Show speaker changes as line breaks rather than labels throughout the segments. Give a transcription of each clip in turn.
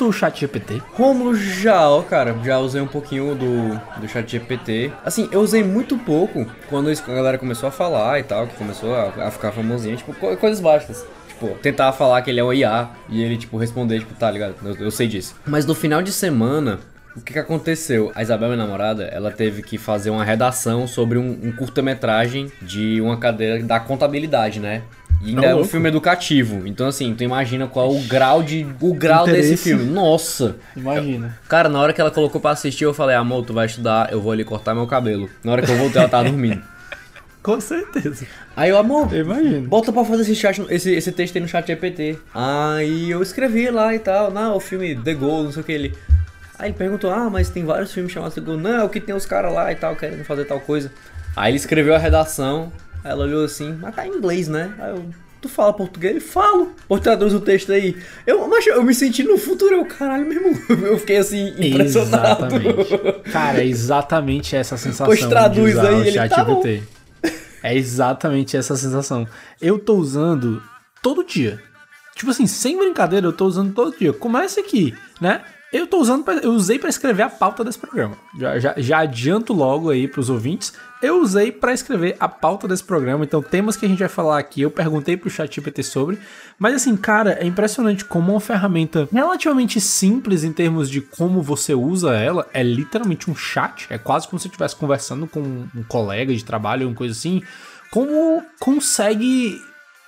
Tu já testou o chat GPT?
Romulo já, ó, cara, já usei um pouquinho do, do chat GPT. Assim, eu usei muito pouco quando a galera começou a falar e tal, que começou a, a ficar famosinha, tipo, co- coisas básicas. Tipo, tentar falar que ele é um IA e ele, tipo, responder, tipo, tá ligado? Eu, eu sei disso. Mas no final de semana, o que que aconteceu? A Isabel, minha namorada, ela teve que fazer uma redação sobre um, um curta-metragem de uma cadeira da contabilidade, né? E ainda é um
louco.
filme educativo. Então, assim, tu imagina qual o grau de. O grau desse
Interesse.
filme. Nossa!
Imagina.
Cara, na hora que ela colocou pra assistir, eu falei, amor, tu vai estudar, eu vou ali cortar meu cabelo. Na hora que eu voltei, ela tava dormindo.
Com certeza.
Aí eu, amor,
imagino.
bota pra fazer esse, chat, esse, esse texto aí no chat GPT. Aí eu escrevi lá e tal, não, o filme The Goal, não sei o que ele. Aí ele perguntou, ah, mas tem vários filmes chamados The Goal. Não, é o que tem os caras lá e tal, querendo fazer tal coisa. Aí ele escreveu a redação, aí ela olhou assim, mas tá em inglês, né? Aí eu, tu fala português? Ele, falo. Pô, traduz o texto aí. Eu, mas eu me senti no futuro, eu, caralho, mesmo. Eu fiquei assim, impressionado.
Exatamente. Cara, é exatamente essa sensação.
Pois traduz aí, ele, tá bom.
É exatamente essa sensação. Eu tô usando todo dia. Tipo assim, sem brincadeira, eu tô usando todo dia. Começa aqui, né? Eu tô usando, pra, eu usei pra escrever a pauta desse programa. Já, já, já adianto logo aí pros ouvintes. Eu usei pra escrever a pauta desse programa. Então, temas que a gente vai falar aqui, eu perguntei pro chat GPT sobre. Mas assim, cara, é impressionante como uma ferramenta relativamente simples em termos de como você usa ela. É literalmente um chat. É quase como se você estivesse conversando com um colega de trabalho, uma coisa assim. Como consegue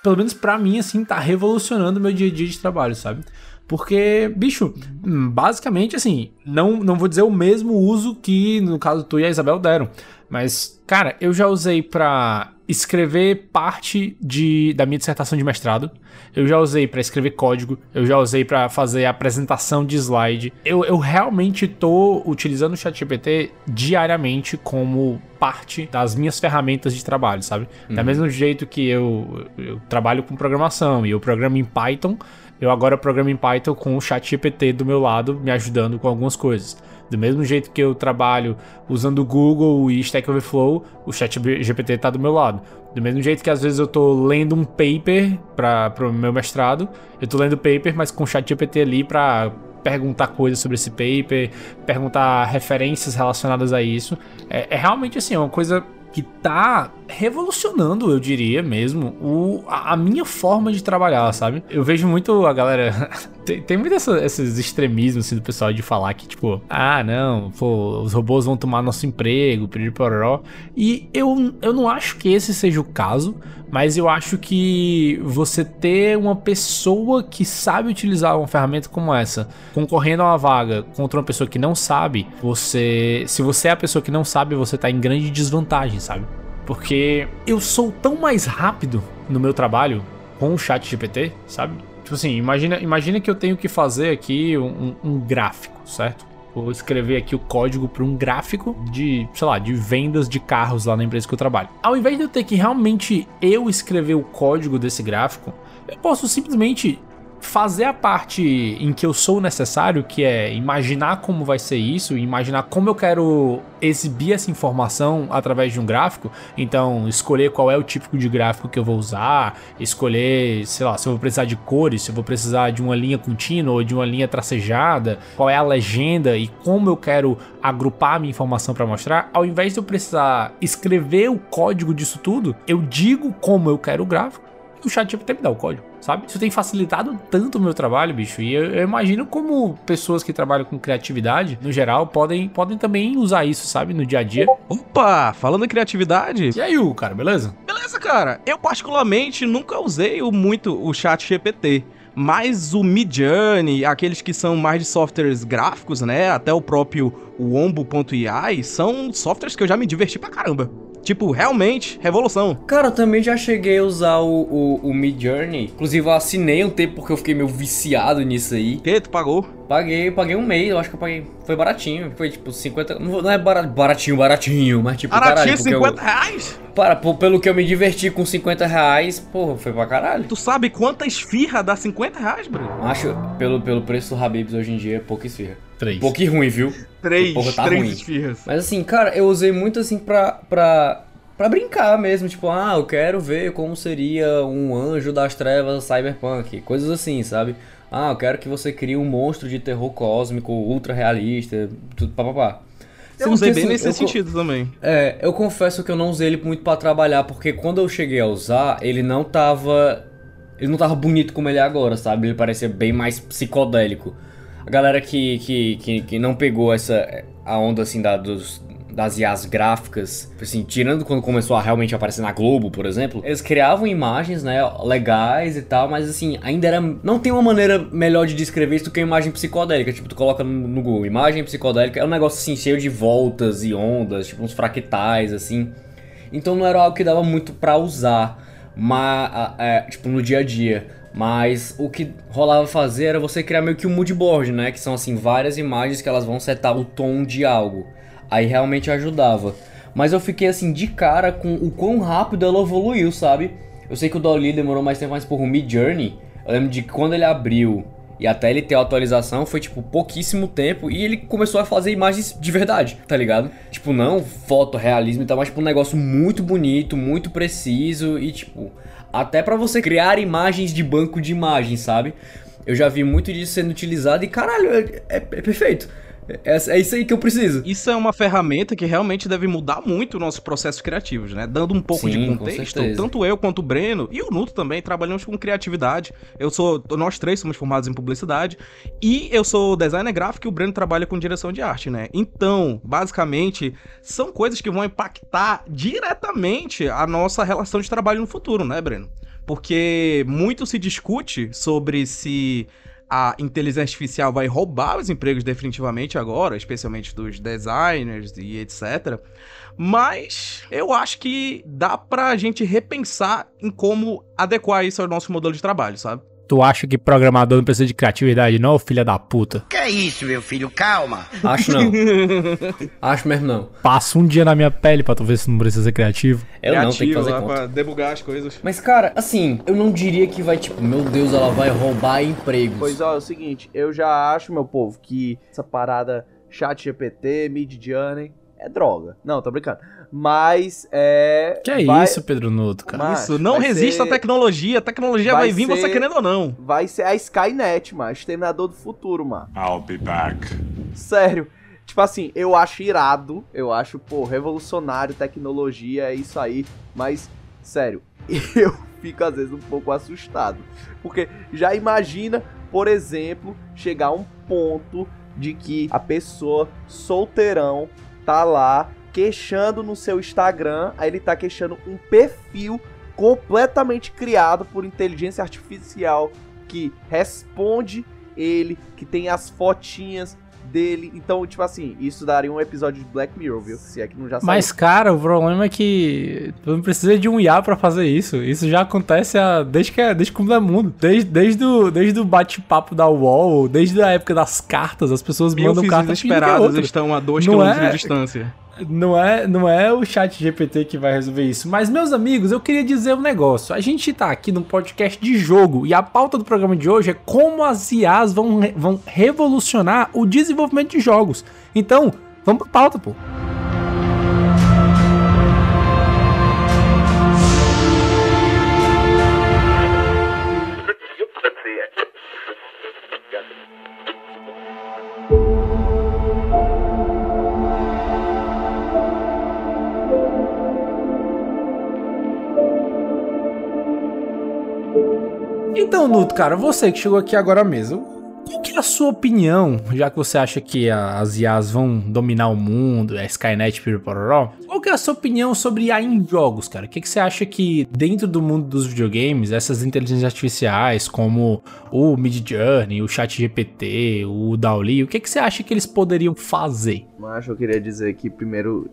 pelo menos pra mim, assim, tá revolucionando meu dia a dia de trabalho, sabe? Porque, bicho, basicamente, assim, não, não vou dizer o mesmo uso que, no caso, tu e a Isabel deram. Mas, cara, eu já usei pra escrever parte de, da minha dissertação de mestrado. Eu já usei pra escrever código. Eu já usei pra fazer apresentação de slide. Eu, eu realmente tô utilizando o ChatGPT diariamente como parte das minhas ferramentas de trabalho, sabe? Da mesmo jeito que eu, eu trabalho com programação e eu programo em Python, eu agora programo em Python com o ChatGPT do meu lado, me ajudando com algumas coisas. Do mesmo jeito que eu trabalho usando o Google e Stack Overflow, o ChatGPT tá do meu lado. Do mesmo jeito que às vezes eu tô lendo um paper para o meu mestrado, eu tô lendo o paper, mas com o ChatGPT ali para perguntar coisas sobre esse paper, perguntar referências relacionadas a isso. É, é realmente assim, é uma coisa que tá revolucionando, eu diria mesmo, o, a, a minha forma de trabalhar, sabe? Eu vejo muito a galera. tem, tem muito essa- esses extremismos assim, do pessoal de falar que, tipo, ah, não, pô, os robôs vão tomar nosso emprego, pedir pororó. E eu, eu não acho que esse seja o caso, mas eu acho que você ter uma pessoa que sabe utilizar uma ferramenta como essa, concorrendo a uma vaga contra uma pessoa que não sabe, você. Se você é a pessoa que não sabe, você tá em grande desvantagem, sabe? Porque eu sou tão mais rápido no meu trabalho com o chat GPT, sabe? Tipo assim, imagina, imagina que eu tenho que fazer aqui um, um gráfico, certo? Vou escrever aqui o código para um gráfico de, sei lá, de vendas de carros lá na empresa que eu trabalho. Ao invés de eu ter que realmente eu escrever o código desse gráfico, eu posso simplesmente fazer a parte em que eu sou necessário, que é imaginar como vai ser isso, imaginar como eu quero exibir essa informação através de um gráfico. Então, escolher qual é o tipo de gráfico que eu vou usar, escolher, sei lá, se eu vou precisar de cores, se eu vou precisar de uma linha contínua ou de uma linha tracejada, qual é a legenda e como eu quero agrupar a minha informação para mostrar. Ao invés de eu precisar escrever o código disso tudo, eu digo como eu quero o gráfico o chat GPT me dá o código, sabe? Isso tem facilitado tanto o meu trabalho, bicho. E eu, eu imagino como pessoas que trabalham com criatividade, no geral, podem, podem também usar isso, sabe? No dia a dia.
Opa, falando em criatividade.
E aí, o cara, beleza?
Beleza, cara. Eu particularmente nunca usei muito o chat GPT. mas o Midjourney, aqueles que são mais de softwares gráficos, né, até o próprio Wombo.ai, são softwares que eu já me diverti pra caramba. Tipo, realmente, revolução.
Cara, eu também já cheguei a usar o, o, o Mid Journey. Inclusive, eu assinei um tempo porque eu fiquei meio viciado nisso aí.
Que? Tu pagou?
Paguei, paguei um mês, eu acho que eu paguei. Foi baratinho, foi tipo 50. Não é baratinho, baratinho, mas tipo.
Baratinho, caralho, 50 eu, reais?
Para, pelo que eu me diverti com 50 reais, porra, foi pra caralho.
Tu sabe quantas esfirra dá 50 reais, Bruno?
Acho, pelo, pelo preço do Habibs hoje em dia, é pouca esfirra.
Três.
Pouco ruim, viu?
Três, porra, tá três ruim. esfirras.
Mas assim, cara, eu usei muito assim pra. pra Pra brincar mesmo, tipo, ah, eu quero ver como seria um anjo das trevas cyberpunk, coisas assim, sabe? Ah, eu quero que você crie um monstro de terror cósmico, ultra realista, tudo papapá.
Eu usei bem assim, nesse eu, sentido também.
É, eu confesso que eu não usei ele muito para trabalhar, porque quando eu cheguei a usar, ele não tava. Ele não tava bonito como ele é agora, sabe? Ele parecia bem mais psicodélico. A galera que, que, que, que não pegou essa. a onda assim da, dos, das IAs gráficas, assim, tirando quando começou a realmente aparecer na Globo, por exemplo, eles criavam imagens, né, legais e tal, mas assim, ainda era. Não tem uma maneira melhor de descrever isso do que a imagem psicodélica. Tipo, tu coloca no Google, imagem psicodélica, é um negócio assim, cheio de voltas e ondas, tipo uns fractais, assim. Então não era algo que dava muito pra usar, mas, é, tipo, no dia a dia. Mas o que rolava fazer era você criar meio que um mood board, né? Que são assim várias imagens que elas vão setar o tom de algo. Aí realmente ajudava. Mas eu fiquei assim de cara com o quão rápido ela evoluiu, sabe? Eu sei que o Dolly demorou mais tempo, mas por o Mid Journey, eu lembro de quando ele abriu e até ele ter a atualização foi tipo pouquíssimo tempo e ele começou a fazer imagens de verdade, tá ligado? Tipo, não foto, realismo e tal, mas tipo um negócio muito bonito, muito preciso e tipo, até para você criar imagens de banco de imagens, sabe? Eu já vi muito disso sendo utilizado e caralho, é, é, é perfeito. É, é, isso aí que eu preciso.
Isso é uma ferramenta que realmente deve mudar muito o nosso processo criativo, né? Dando um pouco Sim, de contexto, tanto eu quanto o Breno e o Nuto também trabalhamos com criatividade. Eu sou, nós três somos formados em publicidade e eu sou designer gráfico e o Breno trabalha com direção de arte, né? Então, basicamente, são coisas que vão impactar diretamente a nossa relação de trabalho no futuro, né, Breno? Porque muito se discute sobre se a inteligência artificial vai roubar os empregos definitivamente agora, especialmente dos designers e etc. Mas eu acho que dá pra gente repensar em como adequar isso ao nosso modelo de trabalho, sabe?
Tu acha que programador não precisa de criatividade, não, filha da puta?
Que é isso, meu filho? Calma.
Acho não. Acho mesmo não.
Passa um dia na minha pele pra tu ver se não precisa ser criativo.
Eu criativo, não, tem que fazer conta.
Pra debugar as coisas.
Mas, cara, assim, eu não diria que vai, tipo, meu Deus, ela vai roubar empregos.
Pois ó, é o seguinte, eu já acho, meu povo, que essa parada chat GPT, Mid Journey, é droga. Não, tô brincando. Mas é.
Que é vai... isso, Pedro Nuto, cara?
Mas, isso, não resista ser... à tecnologia. A tecnologia vai, vai vir, ser... você querendo ou não.
Vai ser a Skynet, mano. Exterminador do futuro, mano.
I'll be back.
Sério. Tipo assim, eu acho irado. Eu acho, pô, revolucionário, tecnologia, é isso aí. Mas, sério, eu fico às vezes um pouco assustado. Porque já imagina, por exemplo, chegar a um ponto de que a pessoa solteirão tá lá queixando no seu Instagram, aí ele tá queixando um perfil completamente criado por inteligência artificial que responde ele, que tem as fotinhas dele. Então, tipo assim, isso daria um episódio de Black Mirror, viu? Se é que não já
sabe. Mas, cara, o problema é que tu não precisa de um IA para fazer isso. Isso já acontece a, desde que é, desde como é mundo. Desde, desde o, desde o bate-papo da UOL, desde a época das cartas, as pessoas Mil mandam cartas
desesperadas estão a dois quilômetros é... de distância.
Não é, não é o chat GPT que vai resolver isso. Mas, meus amigos, eu queria dizer um negócio. A gente tá aqui no podcast de jogo e a pauta do programa de hoje é como as IAs vão, vão revolucionar o desenvolvimento de jogos. Então, vamos pra pauta, pô. Então, Nuto, cara, você que chegou aqui agora mesmo, qual que é a sua opinião, já que você acha que as IAs vão dominar o mundo, a Skynet, piripororó, qual que é a sua opinião sobre IA em jogos, cara? O que, que você acha que dentro do mundo dos videogames, essas inteligências artificiais, como o Mid Journey, o Chat GPT, o Dali, o que, que você acha que eles poderiam fazer?
Mas eu queria dizer que primeiro,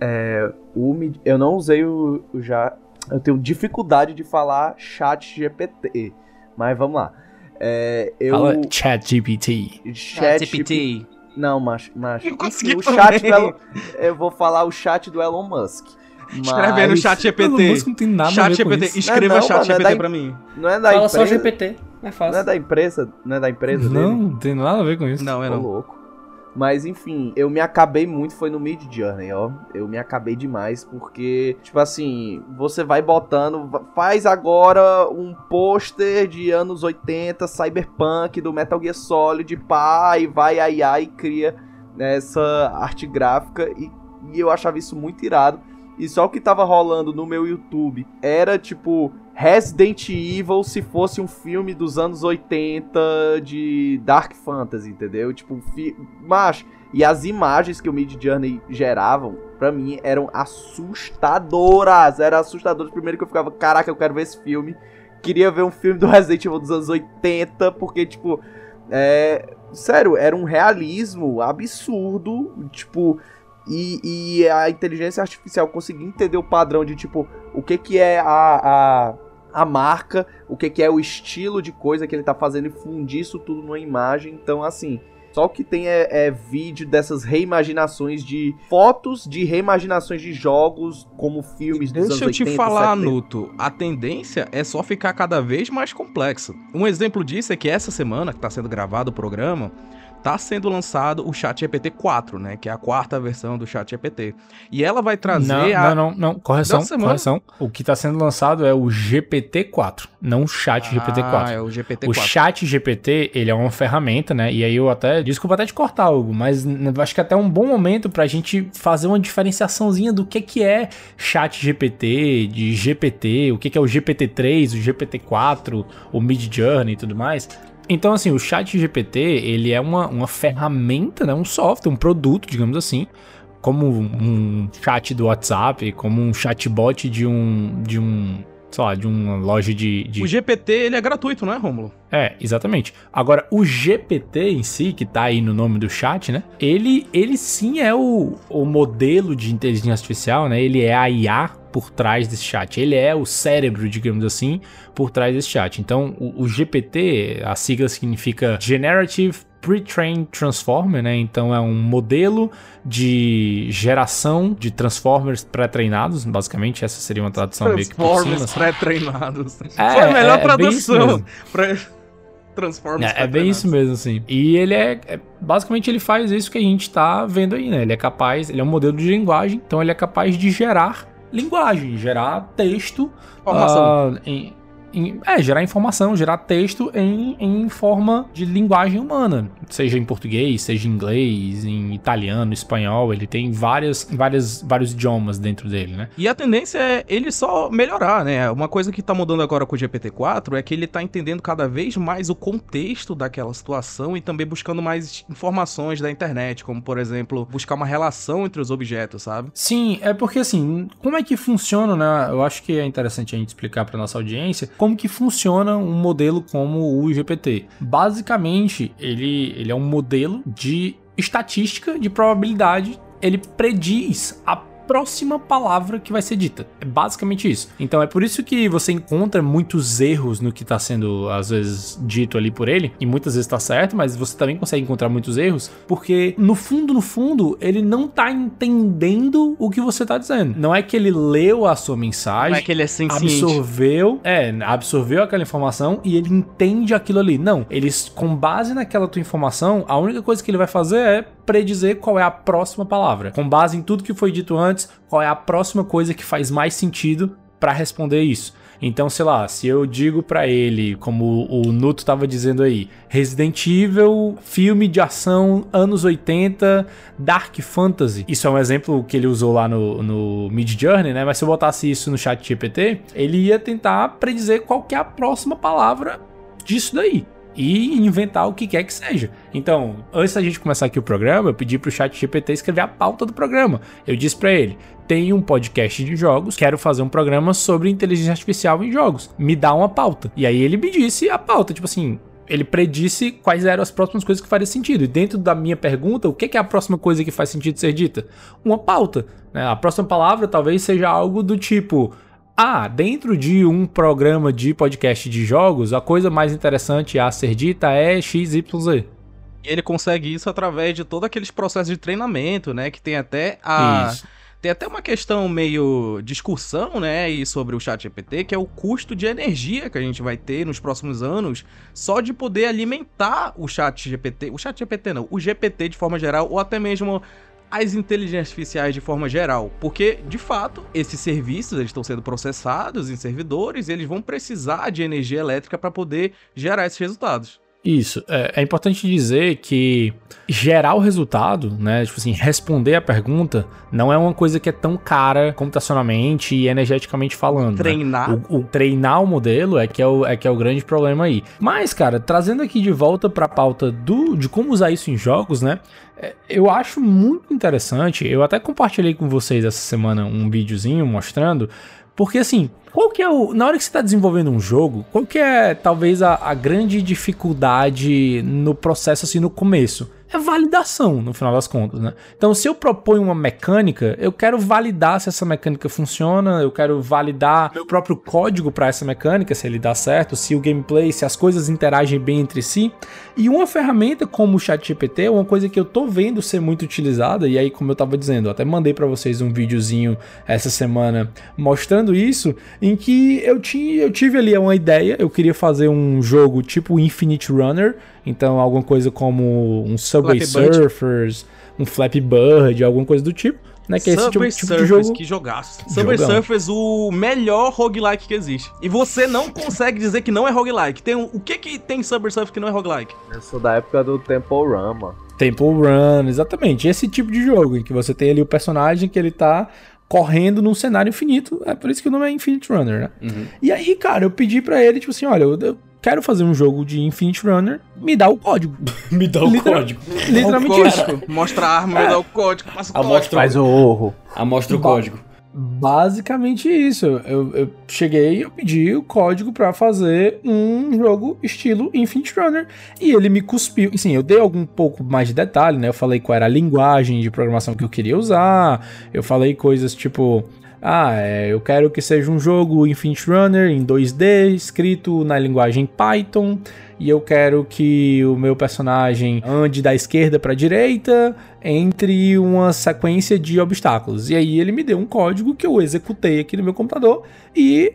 é, o, eu não usei o, o já, eu tenho dificuldade de falar Chat GPT, mas vamos lá. É, eu...
Fala Chat GPT.
Chat GPT. Não, mas, mas enfim, o chat do Elon, eu vou falar o chat do Elon Musk.
Mas... Escreve aí no chat GPT.
Não tem nada
chat
a ver
GPT.
isso.
Escreva
não,
chat
mano,
GPT
é
pra mim.
Não é da
Fala
empresa.
só GPT. É fácil.
Não é da empresa, não é da empresa
Não,
dele.
não tem nada a ver com isso.
Não, é não.
louco. Mas enfim, eu me acabei muito foi no Mid Journey, ó. Eu me acabei demais porque, tipo assim, você vai botando, faz agora um pôster de anos 80, cyberpunk do Metal Gear Solid, pá, e vai a IA e cria essa arte gráfica e, e eu achava isso muito irado. E só o que tava rolando no meu YouTube era tipo Resident Evil se fosse um filme dos anos 80 de Dark Fantasy, entendeu? Tipo, fi... mas e as imagens que o Mid Journey geravam, pra mim, eram assustadoras. Eram assustadoras. Primeiro que eu ficava, caraca, eu quero ver esse filme. Queria ver um filme do Resident Evil dos anos 80, porque, tipo, é. Sério, era um realismo absurdo. Tipo, e, e, a inteligência artificial conseguir entender o padrão de tipo o que que é a, a, a marca, o que que é o estilo de coisa que ele tá fazendo e fundir isso tudo numa imagem. Então, assim, só o que tem é, é vídeo dessas reimaginações de fotos de reimaginações de jogos como filmes dos
Deixa eu
anos 80,
te falar,
70.
Nuto. A tendência é só ficar cada vez mais complexa. Um exemplo disso é que essa semana, que tá sendo gravado o programa, tá sendo lançado o Chat GPT 4, né? Que é a quarta versão do Chat GPT. E ela vai trazer
Não,
a...
não, não, não. Correção, correção. O que tá sendo lançado é o GPT-4, não o Chat GPT-4.
Ah, é o GPT
O
4.
chat GPT, ele é uma ferramenta, né? E aí eu até, desculpa até te cortar, Hugo, mas acho que até é um bom momento pra gente fazer uma diferenciaçãozinha do que que é chat GPT, de GPT, o que que é o GPT-3, o GPT-4, o Mid Journey e tudo mais. Então, assim, o chat GPT, ele é uma, uma ferramenta, né? Um software, um produto, digamos assim, como um chat do WhatsApp, como um chatbot de um, de um, sei lá, de uma loja de, de
O GPT, ele é gratuito, não é, Rômulo?
é, exatamente. Agora, o GPT em si, que tá aí no nome do chat, né? Ele, ele sim é o, o modelo de inteligência artificial, né? Ele é a IA por trás desse chat. Ele é o cérebro, digamos assim, por trás desse chat. Então, o, o GPT, a sigla significa Generative Pre-Trained Transformer, né? Então é um modelo de geração de Transformers pré-treinados, basicamente, essa seria uma tradução meio que.
Transformers
assim.
pré-treinados.
É,
Foi a melhor
é- é
tradução. Transformers
É, é bem isso mesmo, assim. E ele é, é- Basicamente, ele faz isso que a gente tá vendo aí, né? Ele é capaz. Ele é um modelo de linguagem, então ele é capaz de gerar linguagem, gerar texto. Ah, em- em- é, gerar informação, gerar texto em, em forma de linguagem humana. Seja em português, seja em inglês, em italiano, espanhol. Ele tem várias, várias, vários idiomas dentro dele, né?
E a tendência é ele só melhorar, né? Uma coisa que tá mudando agora com o GPT-4 é que ele tá entendendo cada vez mais o contexto daquela situação e também buscando mais informações da internet, como, por exemplo, buscar uma relação entre os objetos, sabe?
Sim, é porque assim, como é que funciona, né? Eu acho que é interessante a gente explicar para nossa audiência como que funciona um modelo como o GPT. Basicamente, ele, ele é um modelo de estatística de probabilidade. Ele prediz a próxima palavra que vai ser dita. É basicamente isso. Então é por isso que você encontra muitos erros no que está sendo às vezes dito ali por ele, e muitas vezes está certo, mas você também consegue encontrar muitos erros, porque no fundo, no fundo, ele não tá entendendo o que você tá dizendo. Não é que ele leu a sua mensagem,
Não é que ele é
absorveu, é, absorveu aquela informação e ele entende aquilo ali. Não, ele com base naquela tua informação, a única coisa que ele vai fazer é predizer qual é a próxima palavra. Com base em tudo que foi dito antes, qual é a próxima coisa que faz mais sentido para responder isso. Então, sei lá, se eu digo pra ele, como o Nuto tava dizendo aí, Resident Evil, filme de ação anos 80, Dark Fantasy. Isso é um exemplo que ele usou lá no, no Mid Journey, né? Mas se eu botasse isso no chat GPT, ele ia tentar predizer qual que é a próxima palavra disso daí. E inventar o que quer que seja. Então, antes da gente começar aqui o programa, eu pedi pro chat GPT escrever a pauta do programa. Eu disse para ele, tenho um podcast de jogos, quero fazer um programa sobre inteligência artificial em jogos. Me dá uma pauta. E aí ele me disse a pauta, tipo assim, ele predisse quais eram as próximas coisas que fariam sentido. E dentro da minha pergunta, o que é a próxima coisa que faz sentido ser dita? Uma pauta. Né? A próxima palavra talvez seja algo do tipo. Ah, dentro de um programa de podcast de jogos, a coisa mais interessante a ser dita é XYZ.
Ele consegue isso através de todos aqueles processos de treinamento, né? Que tem até a. Isso tem até uma questão meio discussão, né, e sobre o chat GPT, que é o custo de energia que a gente vai ter nos próximos anos só de poder alimentar o chat GPT, o chat GPT não, o GPT de forma geral, ou até mesmo as inteligências artificiais de forma geral, porque de fato esses serviços eles estão sendo processados em servidores, e eles vão precisar de energia elétrica para poder gerar esses resultados.
Isso. É, é, importante dizer que gerar o resultado, né? Tipo assim, responder a pergunta não é uma coisa que é tão cara computacionalmente e energeticamente falando.
Né? Treinar.
Né? O, o, treinar o modelo é que é o, é que é o grande problema aí. Mas, cara, trazendo aqui de volta para a pauta do, de como usar isso em jogos, né? É, eu acho muito interessante. Eu até compartilhei com vocês essa semana um videozinho mostrando porque assim, qual que é o. Na hora que você está desenvolvendo um jogo, qual que é talvez a, a grande dificuldade no processo assim no começo? É validação, no final das contas, né? Então, se eu proponho uma mecânica, eu quero validar se essa mecânica funciona, eu quero validar meu próprio código para essa mecânica, se ele dá certo, se o gameplay, se as coisas interagem bem entre si. E uma ferramenta como o ChatGPT é uma coisa que eu tô vendo ser muito utilizada, e aí, como eu tava dizendo, eu até mandei para vocês um videozinho essa semana mostrando isso, em que eu, tinha, eu tive ali uma ideia, eu queria fazer um jogo tipo Infinite Runner, então, alguma coisa como um Subway Surfers, um Flappy Bird, alguma coisa do tipo. Né,
que é esse tipo, tipo de jogo. que jogaço. Subway Surfers, o melhor roguelike que existe. E você não consegue dizer que não é roguelike. Tem, o que que tem Subway Surfers que não é roguelike?
Eu sou da época do Temple Run, mano.
Temple Run, exatamente. Esse tipo de jogo, em que você tem ali o personagem que ele tá correndo num cenário infinito. É por isso que o nome é Infinite Runner, né? Uhum. E aí, cara, eu pedi para ele, tipo assim, olha, eu, eu quero fazer um jogo de Infinite Runner, me dá o código.
me dá o Literal, código.
Literalmente isso.
Mostra a arma, é. me dá o código, passa o
código. Mostra,
Faz o horror.
Amostra o código.
Basicamente isso. Eu, eu cheguei, eu pedi o código para fazer um jogo estilo Infinite Runner e ele me cuspiu. Sim, eu dei algum pouco mais de detalhe, né? Eu falei qual era a linguagem de programação que eu queria usar. Eu falei coisas tipo ah, é, eu quero que seja um jogo Infinite Runner em 2D, escrito na linguagem Python, e eu quero que o meu personagem ande da esquerda para a direita entre uma sequência de obstáculos. E aí ele me deu um código que eu executei aqui no meu computador e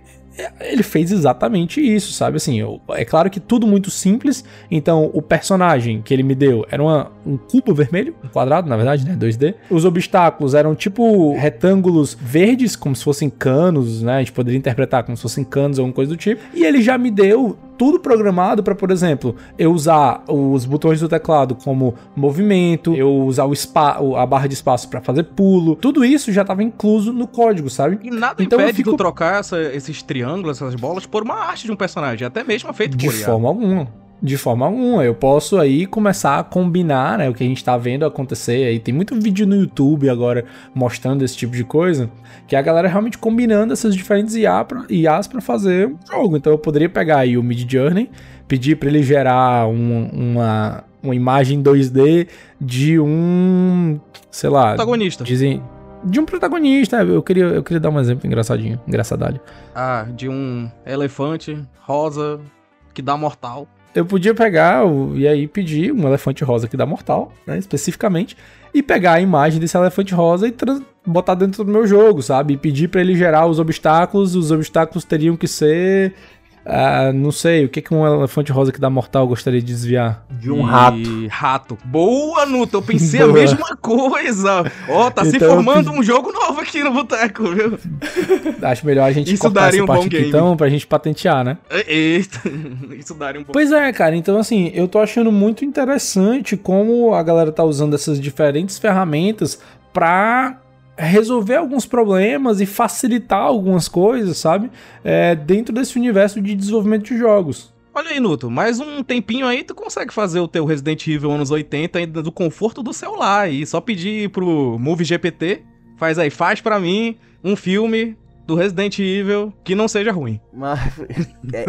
ele fez exatamente isso, sabe? Assim, eu, é claro que tudo muito simples. Então, o personagem que ele me deu era uma, um cubo vermelho, um quadrado, na verdade, né? 2D. Os obstáculos eram tipo retângulos verdes, como se fossem canos, né? A gente poderia interpretar como se fossem canos ou alguma coisa do tipo. E ele já me deu tudo programado para, por exemplo, eu usar os botões do teclado como movimento, eu usar o spa, a barra de espaço para fazer pulo. Tudo isso já estava incluso no código, sabe?
E nada então impede fico... de trocar essa, esses triângulos, essas bolas, por uma arte de um personagem, até mesmo feito
de por De forma alguma de forma alguma. Eu posso aí começar a combinar, né, o que a gente tá vendo acontecer aí. Tem muito vídeo no YouTube agora mostrando esse tipo de coisa, que é a galera realmente combinando essas diferentes IA pra, IAs para fazer um jogo. Então eu poderia pegar aí o Mid Journey, pedir para ele gerar um, uma, uma imagem 2D de um, sei lá,
protagonista.
Dizem, de um protagonista. Eu queria, eu queria dar um exemplo engraçadinho, engraçadalho.
Ah, de um elefante rosa que dá mortal
eu podia pegar o, e aí pedir um elefante rosa que dá mortal, né, especificamente, e pegar a imagem desse elefante rosa e botar dentro do meu jogo, sabe? E pedir para ele gerar os obstáculos, os obstáculos teriam que ser ah, não sei, o que, que um elefante rosa que dá mortal gostaria de desviar?
De um e... rato. Rato. Boa, Nuta, eu pensei Boa. a mesma coisa. Ó, oh, tá então, se formando um jogo novo aqui no boteco, viu?
Acho melhor a gente Isso cortar essa um parte aqui, então, pra gente patentear, né?
Eita, isso daria um bom
Pois é, cara, então assim, eu tô achando muito interessante como a galera tá usando essas diferentes ferramentas pra resolver alguns problemas e facilitar algumas coisas, sabe? É, dentro desse universo de desenvolvimento de jogos.
Olha aí, Nuto, mais um tempinho aí tu consegue fazer o teu Resident Evil anos 80 ainda do conforto do celular e só pedir pro Movie GPT, faz aí, faz para mim um filme do Resident Evil que não seja ruim.
Mas é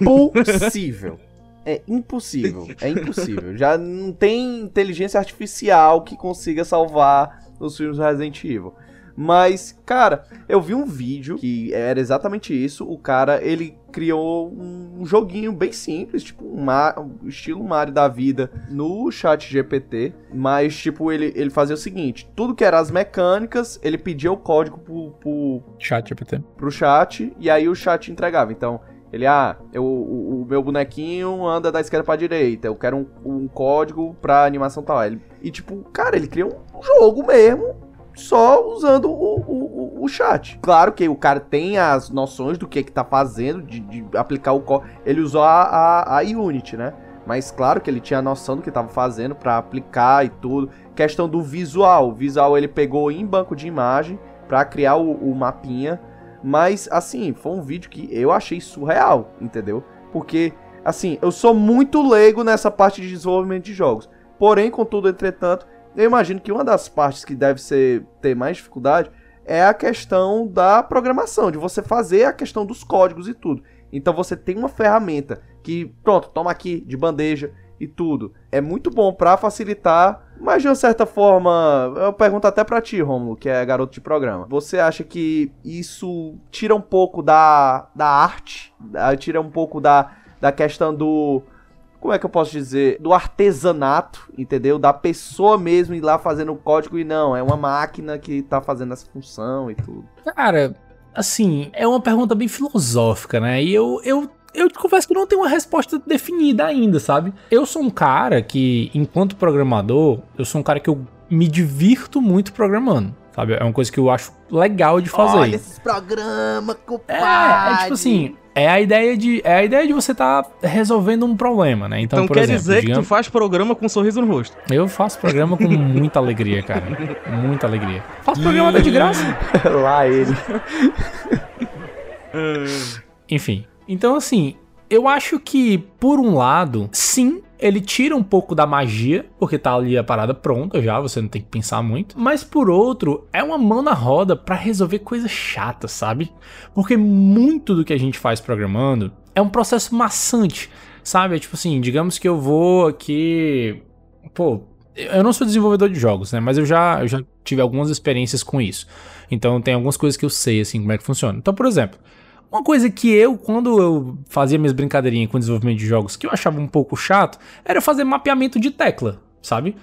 impossível. É impossível. É impossível. Já não tem inteligência artificial que consiga salvar os filmes Resident Evil. Mas, cara, eu vi um vídeo que era exatamente isso. O cara, ele criou um joguinho bem simples, tipo um, um estilo Mario da vida no chat GPT. Mas, tipo, ele, ele fazia o seguinte: tudo que era as mecânicas, ele pedia o código pro, pro
chat GPT.
Pro chat, e aí o chat entregava. Então, ele, ah, eu, o, o, meu bonequinho anda da esquerda pra direita, eu quero um, um código pra animação tal. Ele, e tipo, cara, ele cria um jogo mesmo só usando o, o, o, chat. Claro que o cara tem as noções do que é que tá fazendo, de, de aplicar o código. Ele usou a, a, a, Unity, né? Mas claro que ele tinha a noção do que estava fazendo para aplicar e tudo. Questão do visual. O visual ele pegou em banco de imagem para criar o, o mapinha. Mas assim, foi um vídeo que eu achei surreal, entendeu? Porque, assim, eu sou muito leigo nessa parte de desenvolvimento de jogos. Porém, contudo, entretanto, eu imagino que uma das partes que deve ser ter mais dificuldade é a questão da programação, de você fazer a questão dos códigos e tudo. Então você tem uma ferramenta que, pronto, toma aqui de bandeja e tudo. É muito bom para facilitar, mas de uma certa forma, eu pergunto até para ti, Romulo, que é garoto de programa. Você acha que isso tira um pouco da, da arte, tira um pouco da, da questão do como é que eu posso dizer, do artesanato, entendeu? Da pessoa mesmo ir lá fazendo o código e não, é uma máquina que tá fazendo essa função e tudo.
Cara, assim, é uma pergunta bem filosófica, né? E eu, eu, eu te confesso que não tenho uma resposta definida ainda, sabe? Eu sou um cara que, enquanto programador, eu sou um cara que eu me divirto muito programando. Sabe? É uma coisa que eu acho legal de fazer. Olha
esses programas,
compadre. É, é tipo assim, é a ideia de, é a ideia de você estar tá resolvendo um problema, né?
Então, então quer exemplo, dizer digamos, que tu faz programa com um sorriso no rosto.
Eu faço programa com muita alegria, cara. Muita alegria. Faço programa até de graça.
Lá ele.
Enfim. Então, assim, eu acho que, por um lado, sim, ele tira um pouco da magia, porque tá ali a parada pronta já, você não tem que pensar muito. Mas por outro, é uma mão na roda para resolver coisas chatas, sabe? Porque muito do que a gente faz programando é um processo maçante, sabe? É tipo assim, digamos que eu vou aqui. Pô, eu não sou desenvolvedor de jogos, né? Mas eu já, eu já tive algumas experiências com isso. Então tem algumas coisas que eu sei, assim, como é que funciona. Então, por exemplo. Uma coisa que eu, quando eu fazia minhas brincadeirinhas com desenvolvimento de jogos, que eu achava um pouco chato, era fazer mapeamento de tecla, sabe?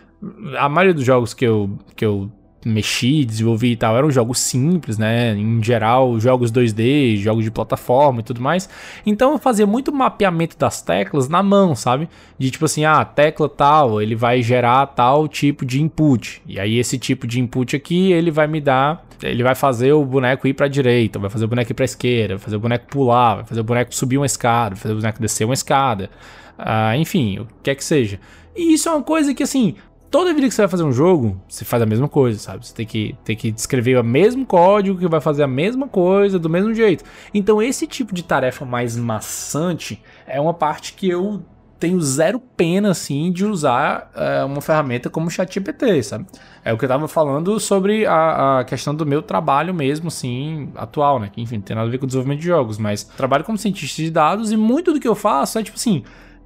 A maioria dos jogos que eu, que eu mexi, desenvolvi e tal, eram jogos simples, né? Em geral, jogos 2D, jogos de plataforma e tudo mais. Então eu fazia muito mapeamento das teclas na mão, sabe? De tipo assim, ah, tecla tal, ele vai gerar tal tipo de input. E aí esse tipo de input aqui, ele vai me dar, ele vai fazer o boneco ir para direita, vai fazer o boneco ir para esquerda, vai fazer o boneco pular, vai fazer o boneco subir uma escada, vai fazer o boneco descer uma escada. Ah, enfim, o que quer que seja. E isso é uma coisa que assim, toda vida que você vai fazer um jogo, você faz a mesma coisa, sabe? Você tem que, tem que descrever o mesmo código que vai fazer a mesma coisa do mesmo jeito. Então, esse tipo de tarefa mais maçante é uma parte que eu tenho zero pena, assim, de usar é, uma ferramenta como o ChatGPT, sabe? É o que eu tava falando sobre a, a, questão do meu trabalho mesmo, assim, atual, né? Que, enfim, não tem nada a ver com o desenvolvimento de jogos, mas trabalho como cientista de dados e muito do que eu faço é, tipo assim,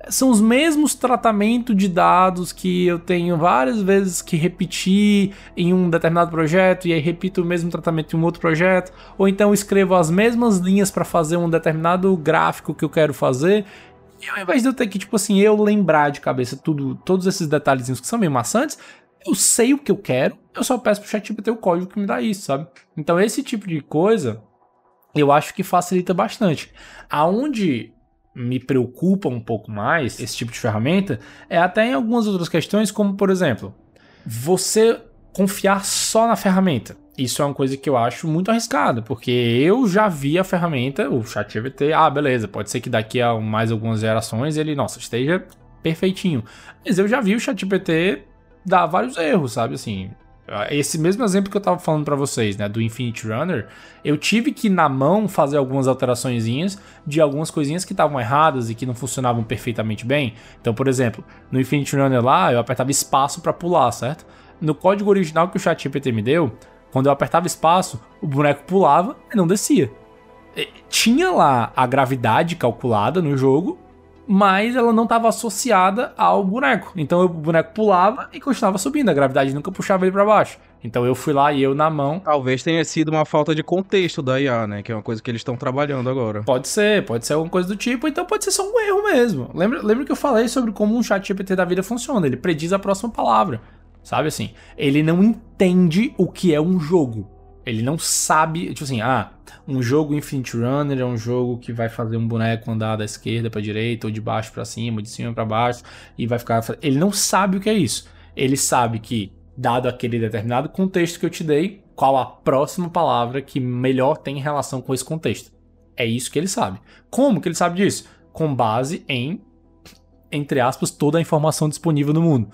são os mesmos tratamentos de dados que eu tenho várias vezes que repetir em um determinado projeto e aí repito o mesmo tratamento em um outro projeto, ou então escrevo as mesmas linhas para fazer um determinado gráfico que eu quero fazer. E ao invés de eu ter que, tipo assim, eu lembrar de cabeça tudo, todos esses detalhezinhos que são meio maçantes, eu sei o que eu quero, eu só peço pro ChatGPT o código que me dá isso, sabe? Então esse tipo de coisa eu acho que facilita bastante. Aonde me preocupa um pouco mais, esse tipo de ferramenta, é até em algumas outras questões, como por exemplo, você confiar só na ferramenta. Isso é uma coisa que eu acho muito arriscada, porque eu já vi a ferramenta, o ChatGPT, ah, beleza, pode ser que daqui a mais algumas gerações ele, nossa, esteja perfeitinho. Mas eu já vi o ChatGPT dar vários erros, sabe? Assim, Esse mesmo exemplo que eu tava falando para vocês, né, do Infinite Runner, eu tive que na mão fazer algumas alteraçõezinhas de algumas coisinhas que estavam erradas e que não funcionavam perfeitamente bem. Então, por exemplo, no Infinite Runner lá, eu apertava espaço para pular, certo? No código original que o ChatGPT me deu, quando eu apertava espaço, o boneco pulava e não descia. Tinha lá a gravidade calculada no jogo, mas ela não estava associada ao boneco. Então o boneco pulava e continuava subindo, a gravidade nunca puxava ele para baixo. Então eu fui lá e eu na mão.
Talvez tenha sido uma falta de contexto da IA, né? Que é uma coisa que eles estão trabalhando agora.
Pode ser, pode ser alguma coisa do tipo, então pode ser só um erro mesmo. Lembra, lembra que eu falei sobre como um chat GPT da vida funciona? Ele prediz a próxima palavra. Sabe assim? Ele não entende o que é um jogo. Ele não sabe, tipo assim, ah, um jogo Infinite Runner é um jogo que vai fazer um boneco andar da esquerda para direita ou de baixo para cima, de cima para baixo e vai ficar. Ele não sabe o que é isso. Ele sabe que, dado aquele determinado contexto que eu te dei, qual a próxima palavra que melhor tem relação com esse contexto. É isso que ele sabe. Como que ele sabe disso? Com base em, entre aspas, toda a informação disponível no mundo.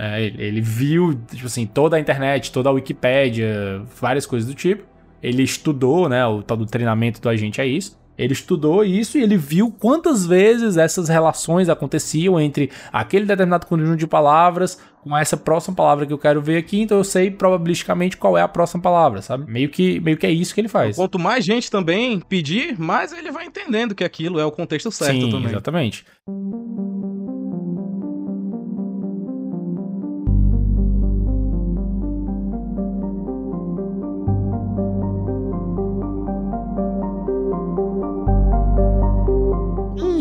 É, ele viu, tipo assim, toda a internet, toda a Wikipédia, várias coisas do tipo. Ele estudou, né? O tal do treinamento do agente é isso. Ele estudou isso e ele viu quantas vezes essas relações aconteciam entre aquele determinado conjunto de palavras com essa próxima palavra que eu quero ver aqui, então eu sei probabilisticamente qual é a próxima palavra, sabe? Meio que, meio que é isso que ele faz.
Quanto mais gente também pedir, mais ele vai entendendo que aquilo é o contexto certo
Sim,
também.
Exatamente.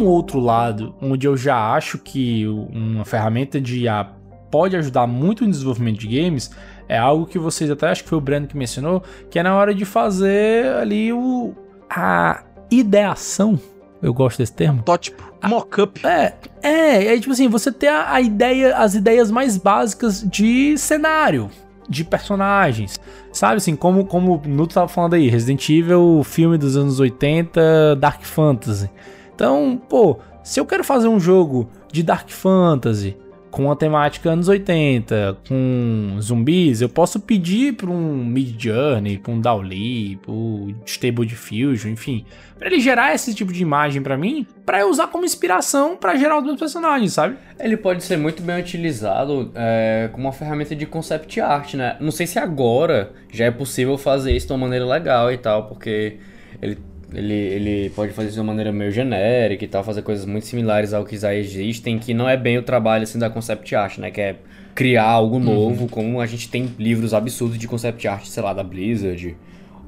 Outro lado, onde eu já acho que uma ferramenta de IA pode ajudar muito no desenvolvimento de games, é algo que vocês até acho que foi o Breno que mencionou, que é na hora de fazer ali o a ideação. Eu gosto desse termo.
Protótipo. Mockup.
É, é, é tipo assim, você ter a, a ideia, as ideias mais básicas de cenário, de personagens. Sabe assim, como, como o Nuto tava falando aí, Resident Evil, filme dos anos 80, Dark Fantasy. Então, pô, se eu quero fazer um jogo de Dark Fantasy com uma temática anos 80, com zumbis, eu posso pedir para um Mid Journey, para um Dowley, para o Stable Diffusion, enfim, para ele gerar esse tipo de imagem para mim, para eu usar como inspiração para gerar os meus personagens, sabe?
Ele pode ser muito bem utilizado é, como uma ferramenta de concept art, né? Não sei se agora já é possível fazer isso de uma maneira legal e tal, porque ele ele, ele pode fazer isso de uma maneira meio genérica e tal, fazer coisas muito similares ao que já existem, que não é bem o trabalho assim da concept art, né? Que é criar algo uhum. novo, uhum. como a gente tem livros absurdos de concept art, sei lá, da Blizzard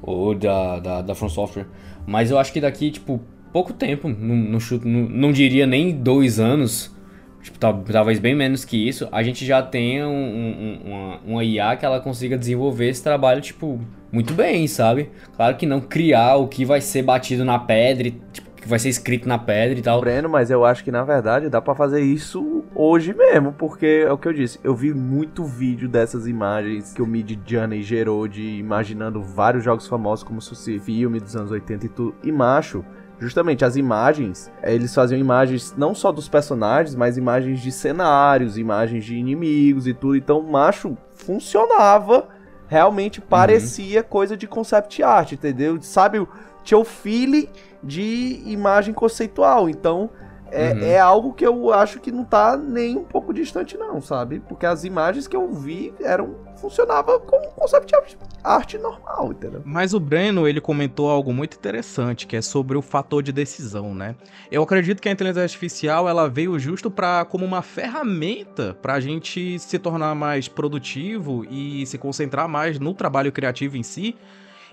ou da, da, da From Software. Mas eu acho que daqui, tipo, pouco tempo, não, não, não, não diria nem dois anos, tipo, talvez bem menos que isso, a gente já tenha um, um, uma, uma IA que ela consiga desenvolver esse trabalho, tipo, muito bem, sabe? Claro que não criar o que vai ser batido na pedra, tipo, que vai ser escrito na pedra e tal.
Breno, mas eu acho que na verdade dá para fazer isso hoje mesmo, porque é o que eu disse, eu vi muito vídeo dessas imagens que o Mid Journey gerou de imaginando vários jogos famosos como se fosse filme dos anos 80 e tudo. E macho, justamente as imagens, eles faziam imagens não só dos personagens, mas imagens de cenários, imagens de inimigos e tudo. Então, macho funcionava realmente uhum. parecia uhum. coisa de concept art, entendeu? Sabe, tinha o feeling de imagem conceitual. Então, é, uhum. é, algo que eu acho que não tá nem um pouco distante, não, sabe? Porque as imagens que eu vi eram. funcionava como concept art normal, entendeu?
Mas o Breno, ele comentou algo muito interessante, que é sobre o fator de decisão, né? Eu acredito que a inteligência artificial ela veio justo para como uma ferramenta para a gente se tornar mais produtivo e se concentrar mais no trabalho criativo em si.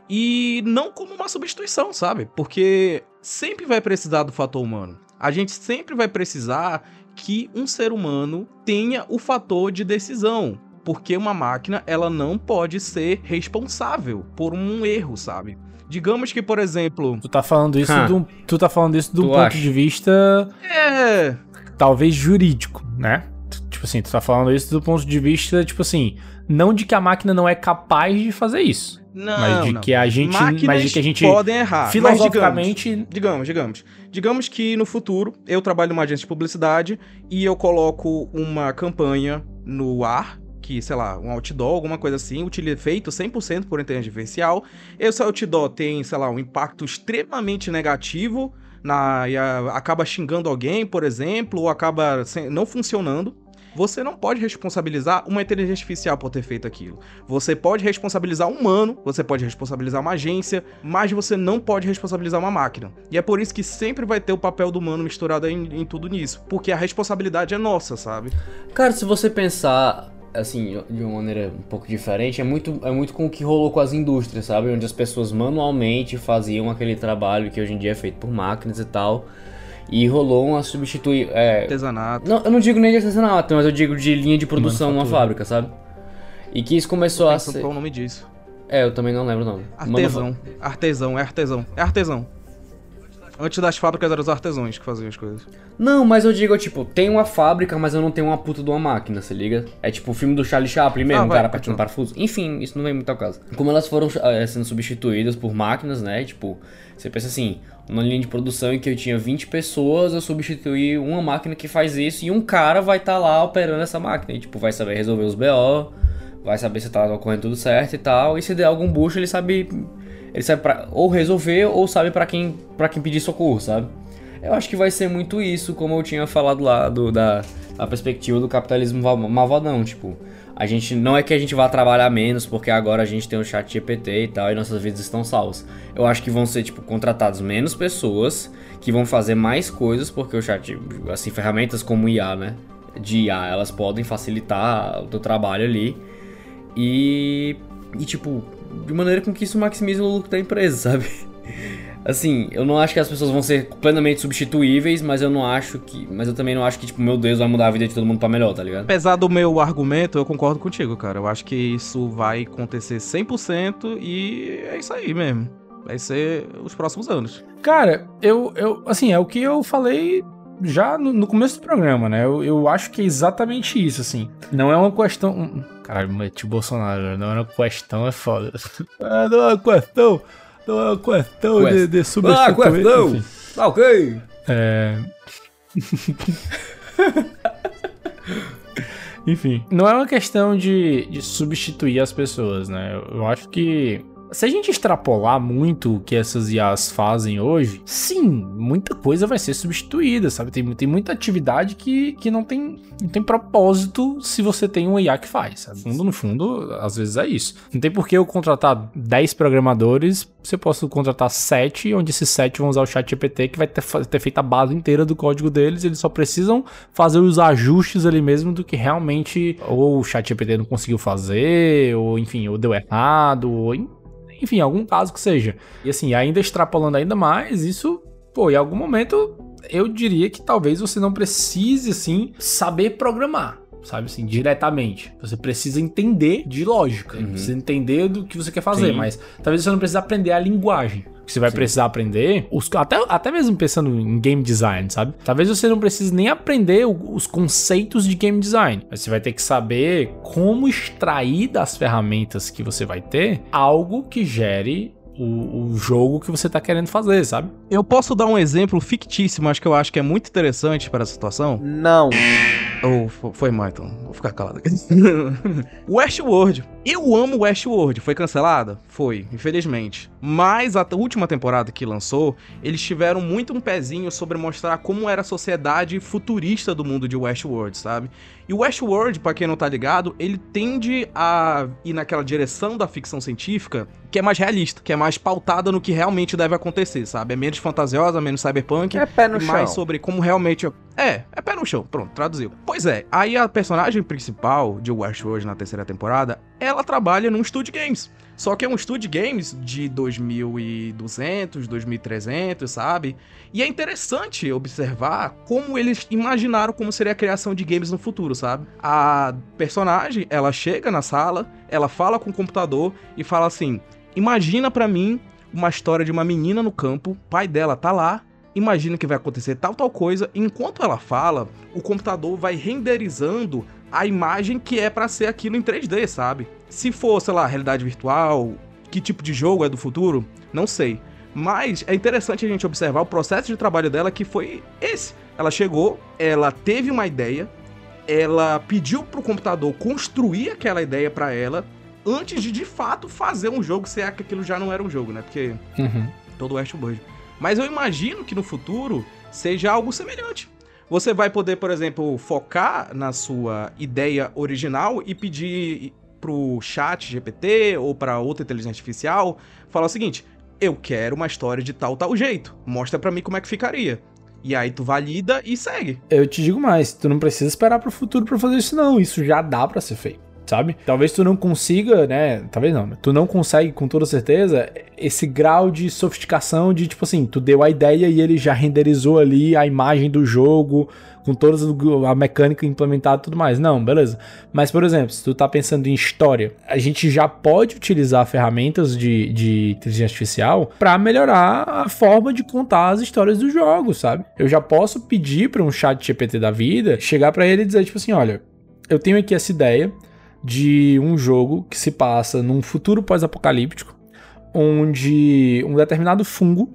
E não como uma substituição, sabe? Porque sempre vai precisar do fator humano a gente sempre vai precisar que um ser humano tenha o fator de decisão, porque uma máquina ela não pode ser responsável por um erro, sabe? Digamos que, por exemplo,
tu tá falando isso do, tu tá falando isso do ponto acha? de vista
é
talvez jurídico, né? Tipo assim, tu tá falando isso do ponto de vista, tipo assim, não de que a máquina não é capaz de fazer isso. Não, mas de não. que a gente,
Máquinas
mas de que a gente
podem errar.
Filosoficamente,
digamos, digamos, digamos, digamos que no futuro eu trabalho numa agência de publicidade e eu coloco uma campanha no ar que, sei lá, um outdoor, alguma coisa assim, feito 100% por inteligência artificial. Esse outdoor tem, sei lá, um impacto extremamente negativo na, e a, acaba xingando alguém, por exemplo, ou acaba sem, não funcionando. Você não pode responsabilizar uma inteligência artificial por ter feito aquilo. Você pode responsabilizar um humano, você pode responsabilizar uma agência, mas você não pode responsabilizar uma máquina. E é por isso que sempre vai ter o papel do humano misturado em, em tudo nisso. Porque a responsabilidade é nossa, sabe?
Cara, se você pensar assim, de uma maneira um pouco diferente, é muito, é muito com o que rolou com as indústrias, sabe? Onde as pessoas manualmente faziam aquele trabalho que hoje em dia é feito por máquinas e tal. E rolou uma substituir. É...
Artesanato.
Não, eu não digo nem de artesanato, mas eu digo de linha de produção numa fábrica, sabe? E que isso começou a ser.
Qual o nome disso?
É, eu também não lembro o nome.
Artesão. Artesão, é artesão. É artesão. Antes das fábricas eram os artesãos que faziam as coisas.
Não, mas eu digo, tipo, tem uma fábrica, mas eu não tenho uma puta de uma máquina, se liga? É tipo o filme do Charlie Chaplin mesmo, ah, um cara apertando parafuso. Enfim, isso não vem muito ao caso. Como elas foram é, sendo substituídas por máquinas, né? Tipo, você pensa assim, uma linha de produção em que eu tinha 20 pessoas, eu substituí uma máquina que faz isso e um cara vai estar tá lá operando essa máquina. E, tipo, vai saber resolver os BO, vai saber se tá ocorrendo tudo certo e tal. E se der algum bucho, ele sabe ele sabe pra ou resolver ou sabe para quem para quem pedir socorro, sabe? Eu acho que vai ser muito isso, como eu tinha falado lá do, da, da perspectiva do capitalismo malvadão, tipo, a gente não é que a gente vá trabalhar menos porque agora a gente tem o chat GPT e tal e nossas vidas estão salvas. Eu acho que vão ser tipo contratados menos pessoas que vão fazer mais coisas porque o chat assim ferramentas como IA, né? De IA, elas podem facilitar o teu trabalho ali. E e tipo, de maneira com que isso maximize o lucro da empresa, sabe? Assim, eu não acho que as pessoas vão ser plenamente substituíveis, mas eu não acho que. Mas eu também não acho que, tipo, meu Deus, vai mudar a vida de todo mundo pra melhor, tá ligado?
Apesar do meu argumento, eu concordo contigo, cara. Eu acho que isso vai acontecer 100% e é isso aí mesmo. Vai ser os próximos anos.
Cara, eu, eu assim, é o que eu falei já no, no, começo do programa, né? Eu, eu acho que é exatamente isso, assim. Não é uma questão. Caralho, meti o Bolsonaro, não é uma questão, é foda. Não é uma questão. Não é uma questão Quest. de, de substituir. Ah, questão!
Tá ok.
É. Enfim, não é uma questão de, de substituir as pessoas, né? Eu acho que se a gente extrapolar muito o que essas IAs fazem hoje, sim, muita coisa vai ser substituída, sabe? Tem, tem muita atividade que, que não, tem, não tem propósito se você tem uma IA que faz. Sabe? Fundo, no fundo, às vezes é isso. Não tem por que eu contratar 10 programadores eu posso contratar 7, onde esses 7 vão usar o chat GPT, que vai ter, ter feito a base inteira do código deles, eles só precisam fazer os ajustes ali mesmo do que realmente ou o chat GPT não conseguiu fazer, ou enfim, ou deu errado, ou enfim, algum caso que seja. E assim, ainda extrapolando ainda mais, isso, pô, em algum momento eu diria que talvez você não precise, assim, saber programar sabe assim, diretamente. Você precisa entender de lógica, uhum. precisa entender do que você quer fazer, Sim. mas talvez você não precise aprender a linguagem que você vai Sim. precisar aprender, os, até, até mesmo pensando em game design, sabe? Talvez você não precise nem aprender o, os conceitos de game design, mas você vai ter que saber como extrair das ferramentas que você vai ter algo que gere o, o, jogo que você tá querendo fazer, sabe?
Eu posso dar um exemplo fictício, mas que eu acho que é muito interessante para a situação?
Não.
Oh, foi mal então. Vou ficar calado aqui. Westworld. Eu amo Westworld. Foi cancelada? Foi, infelizmente. Mas a última temporada que lançou, eles tiveram muito um pezinho sobre mostrar como era a sociedade futurista do mundo de Westworld, sabe? E o Westworld, pra quem não tá ligado, ele tende a ir naquela direção da ficção científica que é mais realista, que é mais pautada no que realmente deve acontecer, sabe? É menos fantasiosa, menos cyberpunk.
É pé no
e
chão.
mais sobre como realmente. É, é pé no chão. Pronto, traduziu. Pois é, aí a personagem principal de Westworld na terceira temporada, ela trabalha num estúdio games. Só que é um estúdio games de 2200, 2300, sabe? E é interessante observar como eles imaginaram como seria a criação de games no futuro, sabe? A personagem, ela chega na sala, ela fala com o computador e fala assim: "Imagina para mim uma história de uma menina no campo, pai dela tá lá, imagina que vai acontecer tal tal coisa, enquanto ela fala, o computador vai renderizando a imagem que é para ser aquilo em 3D, sabe? Se for, sei lá, realidade virtual, que tipo de jogo é do futuro, não sei. Mas é interessante a gente observar o processo de trabalho dela que foi esse. Ela chegou, ela teve uma ideia, ela pediu pro computador construir aquela ideia para ela antes de de fato fazer um jogo, se é que aquilo já não era um jogo, né? Porque uhum. todo o Westworld. Mas eu imagino que no futuro seja algo semelhante. Você vai poder, por exemplo, focar na sua ideia original e pedir pro chat GPT ou para outra inteligência artificial, falar o seguinte: eu quero uma história de tal tal jeito. Mostra para mim como é que ficaria. E aí tu valida e segue.
Eu te digo mais, tu não precisa esperar pro futuro para fazer isso não, isso já dá para ser feito sabe? Talvez tu não consiga, né? Talvez não, tu não consegue com toda certeza esse grau de sofisticação de tipo assim, tu deu a ideia e ele já renderizou ali a imagem do jogo com toda a mecânica implementada e tudo mais. Não, beleza. Mas, por exemplo, se tu tá pensando em história, a gente já pode utilizar ferramentas de, de inteligência artificial para melhorar a forma de contar as histórias do jogo, sabe? Eu já posso pedir para um chat GPT da vida chegar para ele e dizer, tipo assim, olha, eu tenho aqui essa ideia, de um jogo que se passa num futuro pós-apocalíptico, onde um determinado fungo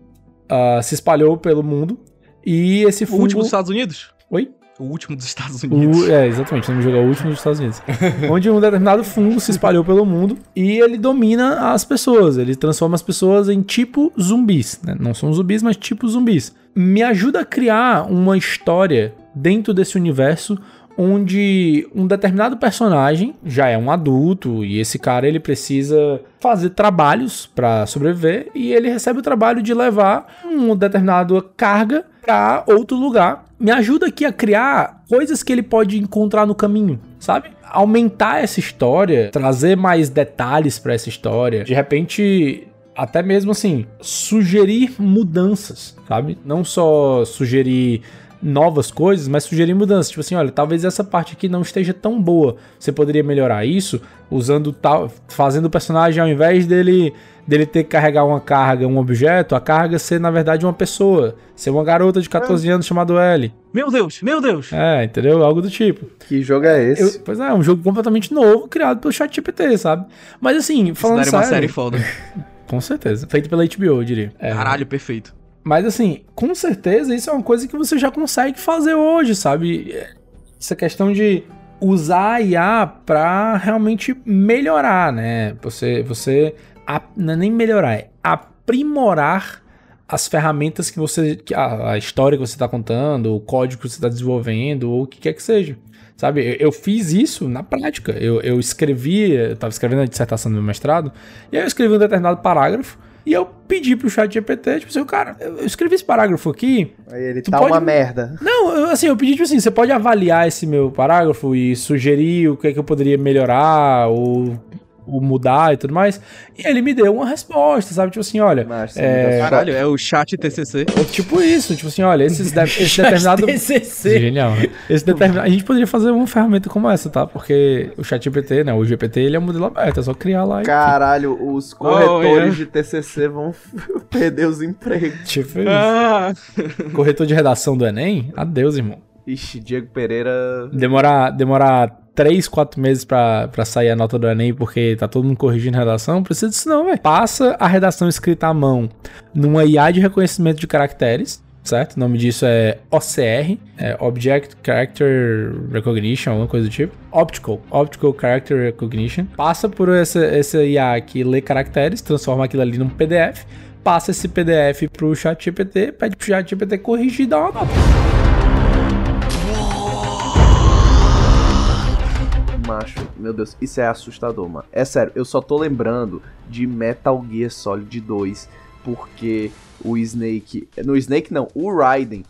uh, se espalhou pelo mundo e esse fungo.
O último dos Estados Unidos?
Oi?
O último dos Estados Unidos.
O, é, exatamente, o nome do jogo é o último dos Estados Unidos. onde um determinado fungo se espalhou pelo mundo e ele domina as pessoas. Ele transforma as pessoas em tipo zumbis. Né? Não são zumbis, mas tipo zumbis. Me ajuda a criar uma história dentro desse universo onde um determinado personagem já é um adulto e esse cara ele precisa fazer trabalhos para sobreviver e ele recebe o trabalho de levar uma determinada carga para outro lugar. Me ajuda aqui a criar coisas que ele pode encontrar no caminho, sabe? Aumentar essa história, trazer mais detalhes para essa história. De repente, até mesmo assim, sugerir mudanças, sabe? Não só sugerir novas coisas, mas sugerir mudanças. Tipo assim, olha, talvez essa parte aqui não esteja tão boa. Você poderia melhorar isso usando tal, fazendo o personagem ao invés dele dele ter que carregar uma carga, um objeto, a carga ser na verdade uma pessoa, ser uma garota de 14 anos chamada Ellie.
Meu Deus, meu Deus.
É, entendeu? Algo do tipo.
Que jogo é esse?
Eu, pois é, é um jogo completamente novo, criado pelo ChatGPT, sabe? Mas assim, falando
Isso
sério,
uma série foda.
com certeza. Feito pela HBO, eu diria.
É, Caralho, perfeito.
Mas assim, com certeza isso é uma coisa que você já consegue fazer hoje, sabe? Essa questão de usar a IA para realmente melhorar, né? Você, você não é nem melhorar, é aprimorar as ferramentas que você, a, história que você está contando, o código que você está desenvolvendo, ou o que quer que seja. Sabe, eu, fiz isso na prática. Eu, eu escrevi, estava escrevendo a dissertação do meu mestrado, e aí eu escrevi um determinado parágrafo, e eu pedi pro chat GPT, tipo assim, cara, eu escrevi esse parágrafo aqui.
Aí ele tá pode... uma merda.
Não, assim, eu pedi, tipo assim, você pode avaliar esse meu parágrafo e sugerir o que é que eu poderia melhorar, ou o mudar e tudo mais. E ele me deu uma resposta, sabe? Tipo assim, olha.
Mas, é... Caralho, é o chat TCC.
É tipo isso, tipo assim, olha, esses de... esse determinado.
TCC.
Genial, né? Esse determinado. A gente poderia fazer uma ferramenta como essa, tá? Porque o chat GPT, né? O GPT, ele é um modelo aberto, é só criar lá. E...
Caralho, os corretores oh, de TCC vão perder os empregos.
Tipo isso. Ah. Corretor de redação do Enem? Adeus, irmão.
Ixi, Diego Pereira.
Demorar, demorar 3, 4 meses pra sair a nota do Enem porque tá todo mundo corrigindo a redação, não precisa disso não, velho. Passa a redação escrita à mão numa IA de reconhecimento de caracteres, certo? O nome disso é OCR, é Object Character Recognition, alguma coisa do tipo. Optical, Optical Character Recognition. Passa por essa, essa IA que lê caracteres, transforma aquilo ali num PDF, passa esse PDF pro chat GPT, pede pro chat GPT corrigir e dá uma nota.
Macho, meu Deus, isso é assustador, mano. É sério, eu só tô lembrando de Metal Gear Solid 2, porque o Snake. No Snake não, o Raiden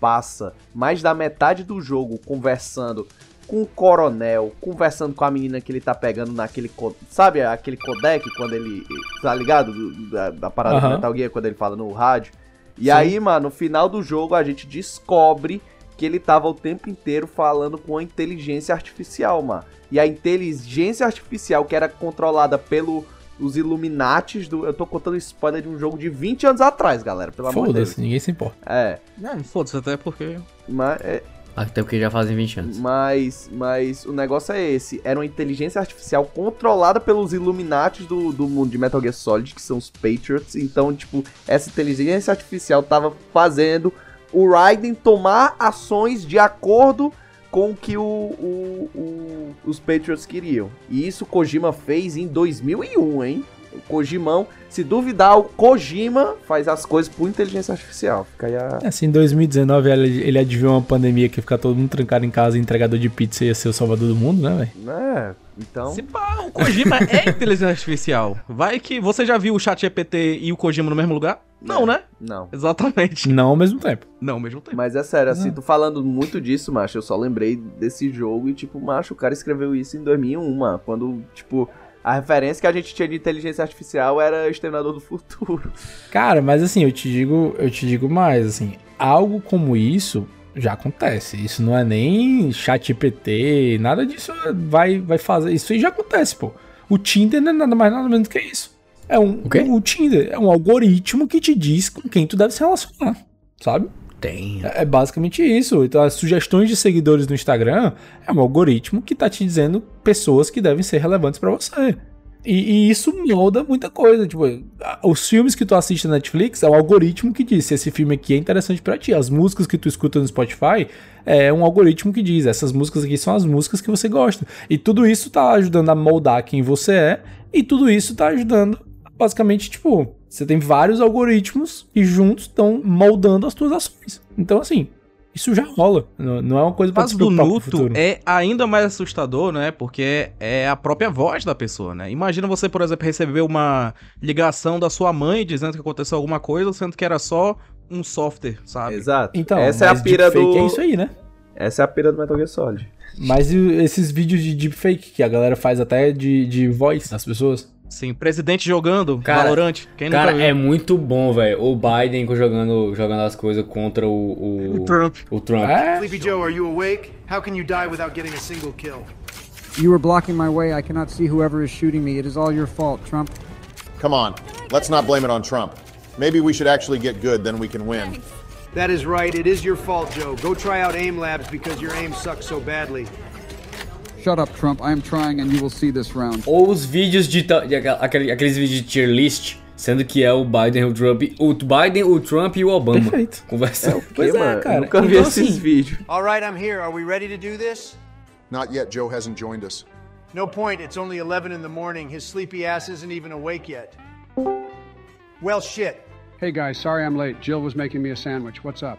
passa mais da metade do jogo conversando com o coronel, conversando com a menina que ele tá pegando naquele. Sabe aquele codec quando ele. Tá ligado? Da, da parada uhum. do Metal Gear, quando ele fala no rádio. E Sim. aí, mano, no final do jogo a gente descobre que ele tava o tempo inteiro falando com a inteligência artificial, mano. E a inteligência artificial que era controlada pelo os Illuminates do. Eu tô contando spoiler de um jogo de 20 anos atrás, galera. Pelo amor de Deus.
Foda-se, ninguém se importa.
É.
Não, foda-se, até porque.
Mas. É...
Até porque já fazem 20 anos.
Mas, mas o negócio é esse. Era uma inteligência artificial controlada pelos Illuminates do, do mundo de Metal Gear Solid, que são os Patriots. Então, tipo, essa inteligência artificial tava fazendo o Raiden tomar ações de acordo com o que o, o, o, os Patriots queriam. E isso o Kojima fez em 2001, hein? O Kojimão, se duvidar, o Kojima faz as coisas por inteligência artificial. Fica aí a...
Assim, em 2019 ele, ele adivinhou uma pandemia que ia ficar todo mundo trancado em casa, entregador de pizza ia ser o salvador do mundo, né, velho?
É, então...
Se pá, o Kojima é inteligência artificial. Vai que você já viu o chat GPT e o Kojima no mesmo lugar? Não, né?
Não.
Exatamente.
Não ao mesmo tempo.
Não ao mesmo tempo.
Mas é sério, assim, tu falando muito disso, macho, eu só lembrei desse jogo e, tipo, macho, o cara escreveu isso em 2001, mano, quando, tipo, a referência que a gente tinha de inteligência artificial era Exterminador do Futuro.
Cara, mas assim, eu te digo, eu te digo mais, assim, algo como isso já acontece. Isso não é nem chat GPT, nada disso vai, vai fazer. Isso aí já acontece, pô. O Tinder não é nada mais nada menos do que isso. É um,
O
Tinder é um algoritmo que te diz com quem tu deve se relacionar, sabe?
Tem.
É é basicamente isso. Então, as sugestões de seguidores no Instagram é um algoritmo que tá te dizendo pessoas que devem ser relevantes pra você. E, e isso molda muita coisa. Tipo, os filmes que tu assiste na Netflix é o algoritmo que diz se esse filme aqui é interessante pra ti. As músicas que tu escuta no Spotify é um algoritmo que diz essas músicas aqui são as músicas que você gosta. E tudo isso tá ajudando a moldar quem você é. E tudo isso tá ajudando, basicamente, tipo, você tem vários algoritmos que juntos estão moldando as tuas ações. Então, assim, isso já rola. Não, é uma coisa pra
Mas
se
do
preocupar com o
Nuto
futuro.
é ainda mais assustador, né? Porque é a própria voz da pessoa, né? Imagina você, por exemplo, receber uma ligação da sua mãe dizendo que aconteceu alguma coisa, sendo que era só um software, sabe?
Exato.
Então,
Essa é a pira
deepfake
do...
É isso aí, né?
Essa é a pira do Metal Gear Solid.
Mas e esses vídeos de deepfake que a galera faz até de, de voz das pessoas?
Sim, presidente jogando
Cara,
Valorant. Quem
Cara,
nunca
é muito bom, velho. O Biden jogando, jogando as coisas contra o, o,
O Trump.
o Trump.
É,
Sleepy Joe, are you awake? How can you die without getting a single kill?
You were blocking my way. I cannot see whoever is shooting me. It is all your fault, Trump.
Come on, let's not blame it on Trump. Maybe we should actually get good, then we can win.
That is right. It is your fault, Joe. Go try out AIM Labs because your aim sucks so badly.
Shut up, Trump. I am trying, and you will see this round.
Ou os vídeos de, de aquele- aqueles vídeos de tier list, sendo que é o Biden, o Trump, o Biden, o Trump e o Obama.
Perfeito.
Conversando.
Pois
Que,
é,
mano,
cara.
Eu nunca vi
Então,
esses
assim,
vídeos.
All right, I'm here. Are we ready to do this?
Not yet, Joe hasn't joined us.
No point. It's only 11 in the morning. His sleepy ass isn't even awake yet. Well, shit.
Hey, guys. Sorry I'm late. Jill was making me a sandwich. What's up?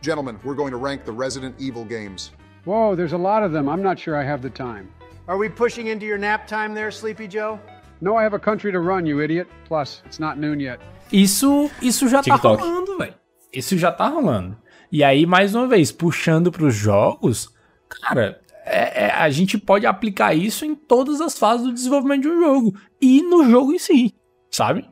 Gentlemen, we're going to rank the Resident Evil games.
Whoa, there's a lot of them. I'm not sure I have the time.
Are we pushing into your nap time there, Sleepy Joe?
No, I have a country to run, you idiot. Plus, it's not noon yet.
Isso, isso já
TikTok.
tá rolando, velho. Isso já tá rolando. E aí, mais uma vez, puxando pros jogos, cara, é- é- a gente pode aplicar isso em todas as fases do desenvolvimento de um jogo. E no jogo em si, sabe?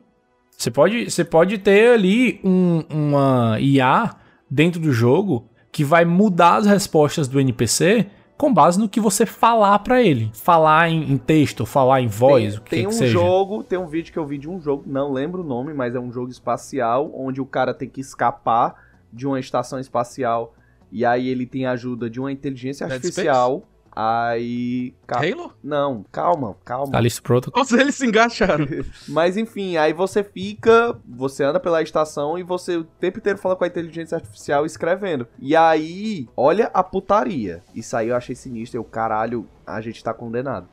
Você pode, você pode ter ali um- uma IA dentro do jogo que vai mudar as respostas do NPC com base no que você falar pra ele. Falar em, em texto, falar em voz, o que
tem
quer
um
que seja.
jogo, tem um vídeo que eu vi de um jogo, não lembro o nome, mas é um jogo espacial onde o cara tem que escapar de uma estação espacial e aí ele tem a ajuda de uma inteligência
Dead
artificial. Aí. ca-
Halo?
Não, calma, calma.
Calixto Protocol.
Todos eles se engaixaram.
Mas enfim, aí você fica, você anda pela estação e você o tempo inteiro fala com a inteligência artificial escrevendo. E aí, olha a putaria. Isso aí eu achei sinistro, eu caralho, a gente tá condenado.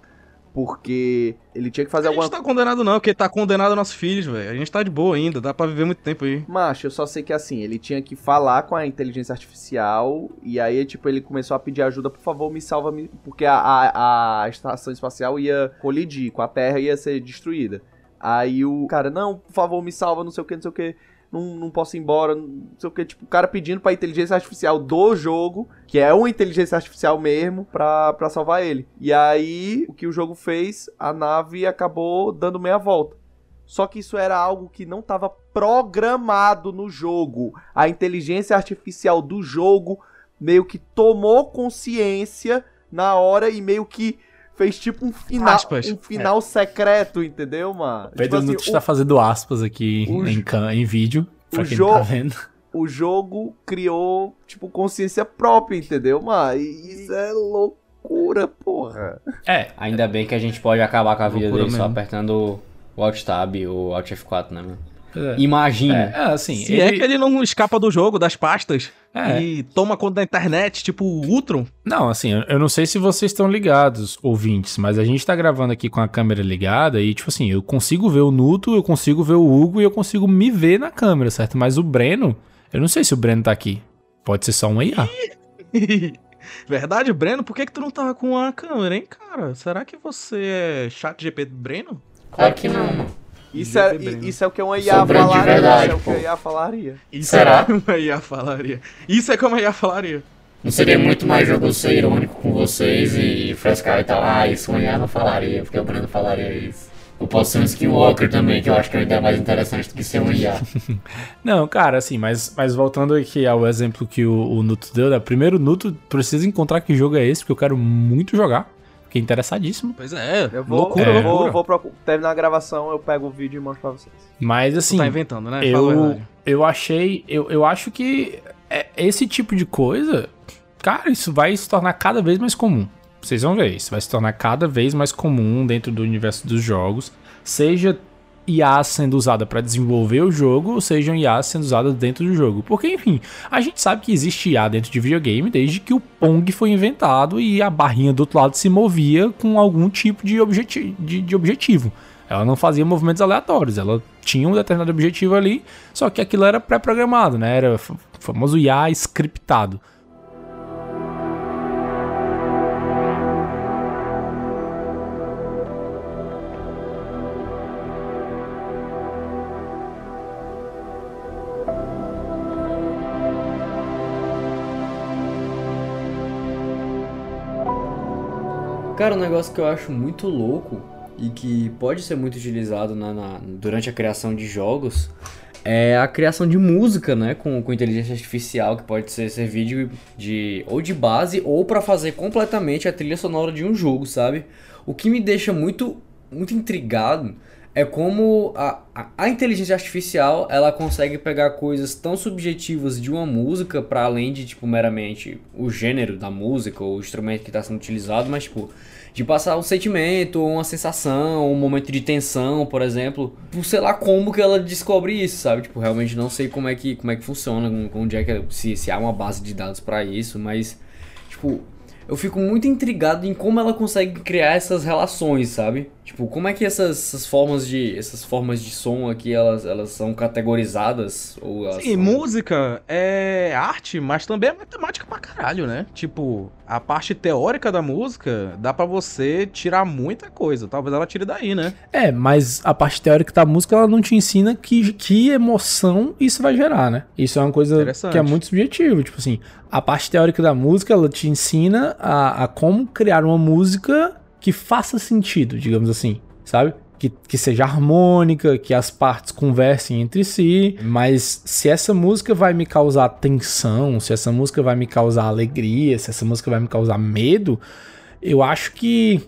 Porque ele tinha que fazer
A
alguma
gente tá condenado não, porque tá condenado nossos filhos, velho. A gente tá de boa ainda, dá pra viver muito tempo aí.
Macho, eu só sei que assim, ele tinha que falar com a inteligência artificial e aí, tipo, ele começou a pedir ajuda, por favor, me salva, me... porque a, a, a estação espacial ia colidir com a Terra ia ser destruída. Aí o cara, não, por favor, me salva, não sei o que, não sei o que, não, não posso ir embora, não sei o que, tipo, o cara pedindo pra inteligência artificial do jogo, que é uma inteligência artificial mesmo, pra, pra salvar ele. E aí, o que o jogo fez, a nave acabou dando meia volta. Só que isso era algo que não estava programado no jogo. A inteligência artificial do jogo meio que tomou consciência na hora e meio que fez tipo um final,
Aspas.
um final secreto, entendeu, mano?
Pedro
Tipo assim,
Nunes está fazendo aspas aqui
o
em, em vídeo, pra
o
quem
jo-
não tá vendo.
o jogo criou, tipo, consciência própria, entendeu, mano? E isso é loucura, porra.
É,
Ainda bem que a gente pode acabar com a vida dele só
mesmo.
apertando o Alt Tab ou Alt F4, né, mano? É. Imagina.
É, assim.
Se ele... é que ele não escapa do jogo, das pastas. É. E toma conta da internet, tipo o Ultron.
Não, assim, eu não sei se vocês estão ligados, ouvintes, mas a gente tá gravando aqui com a câmera ligada e, tipo assim, eu consigo ver o Nuto, eu consigo ver o Hugo e eu consigo me ver na câmera, certo? Mas o Breno, eu não sei se o Breno tá aqui. Pode ser só um IA.
Verdade, Breno? Por que, que tu não tava com a câmera, hein, cara? Será que você é chat GP do Breno?
Claro que não.
Isso é, isso é o que uma IA falaria. Verdade, isso é o que uma IA falaria.
Isso Será? é o que uma IA falaria. Isso é que uma IA falaria.
Não seria muito mais jogo ser irônico com vocês e frescar e tal. Ah, isso uma IA não falaria, porque o Breno falaria isso. Eu posso ser um Skinwalker também, que eu acho que é ideia mais interessante do que ser um IA.
não, cara, assim, mas, mas voltando aqui ao exemplo que o, o Nuto deu, né? Primeiro, Nuto precisa encontrar que jogo é esse, porque eu quero muito jogar. Fiquei interessadíssimo.
Pois é,
eu vou, loucura, é, loucura. Vou, vou terminar a gravação, eu pego o vídeo e mostro pra vocês.
Mas assim. Tu
tá inventando, né?
Eu, eu achei. Eu, eu acho que é, esse tipo de coisa, cara, isso vai se tornar cada vez mais comum. Vocês vão ver, isso vai se tornar cada vez mais comum dentro do universo dos jogos. Seja IA sendo usada para desenvolver o jogo, ou sejam IA sendo usadas dentro do jogo. Porque, enfim, a gente sabe que existe IA dentro de videogame desde que o Pong foi inventado e a barrinha do outro lado se movia com algum tipo de, objeti de, de objetivo. Ela não fazia movimentos aleatórios, ela tinha um determinado objetivo ali, só que aquilo era pré-programado, né? Era o famoso IA scriptado.
Cara, um negócio que eu acho muito louco e que pode ser muito utilizado na, na, durante a criação de jogos é a criação de música, né, com, com inteligência artificial, que pode ser servir de, de ou de base ou para fazer completamente a trilha sonora de um jogo, sabe? O que me deixa muito muito intrigado é como a, a, inteligência artificial ela consegue pegar coisas tão subjetivas de uma música para além de tipo meramente o gênero da música ou o instrumento que está sendo utilizado, mas tipo de passar um sentimento, uma sensação, um momento de tensão, por exemplo, por sei lá como que ela descobre isso, sabe? Tipo, realmente não sei como é que como é que funciona, onde é que se, se há uma base de dados para isso, mas tipo eu fico muito intrigado em como ela consegue criar essas relações, sabe? Tipo, como é que essas, essas formas de essas formas de som aqui elas, elas são categorizadas ou
Sim,
são...
música é arte, mas também é matemática pra caralho, né? Tipo, a parte teórica da música dá para você tirar muita coisa, talvez ela tire daí, né?
É, mas a parte teórica da música ela não te ensina que, que emoção isso vai gerar, né? Isso é uma coisa que é muito subjetivo, tipo assim, a parte teórica da música ela te ensina a, a como criar uma música que faça sentido, digamos assim, sabe? Que, que, seja harmônica, que as partes conversem entre si, mas se essa música vai me causar tensão, se essa música vai me causar alegria, se essa música vai me causar medo, eu acho que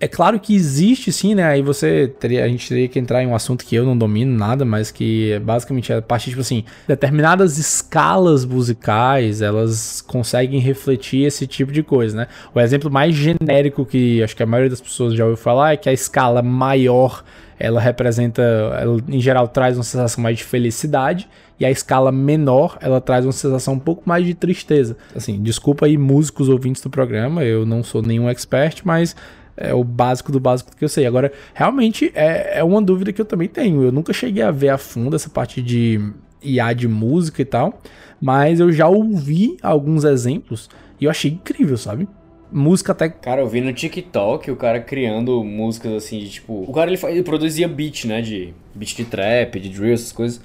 é claro que existe sim, né? Aí você teria, a gente teria que entrar em um assunto que eu não domino nada, mas que é basicamente a partir, tipo assim, determinadas escalas musicais, elas conseguem refletir esse tipo de coisa, né? O exemplo mais genérico que acho que a maioria das pessoas já ouviu falar é que a escala maior, ela representa, ela, em geral traz uma sensação mais de felicidade, e a escala menor, ela traz uma sensação um pouco mais de tristeza. Assim, desculpa aí músicos ouvintes do programa, eu não sou nenhum expert, mas é o básico do básico que eu sei. Agora, realmente é, é uma dúvida que eu também tenho. Eu nunca cheguei a ver a fundo essa parte de IA de música e tal, mas eu já ouvi alguns exemplos e eu achei incrível, sabe? Música até.
Cara, eu vi no TikTok o cara criando músicas assim, de tipo. O cara ele, ele produzia beat, né? De beat de trap, de drill, essas coisas.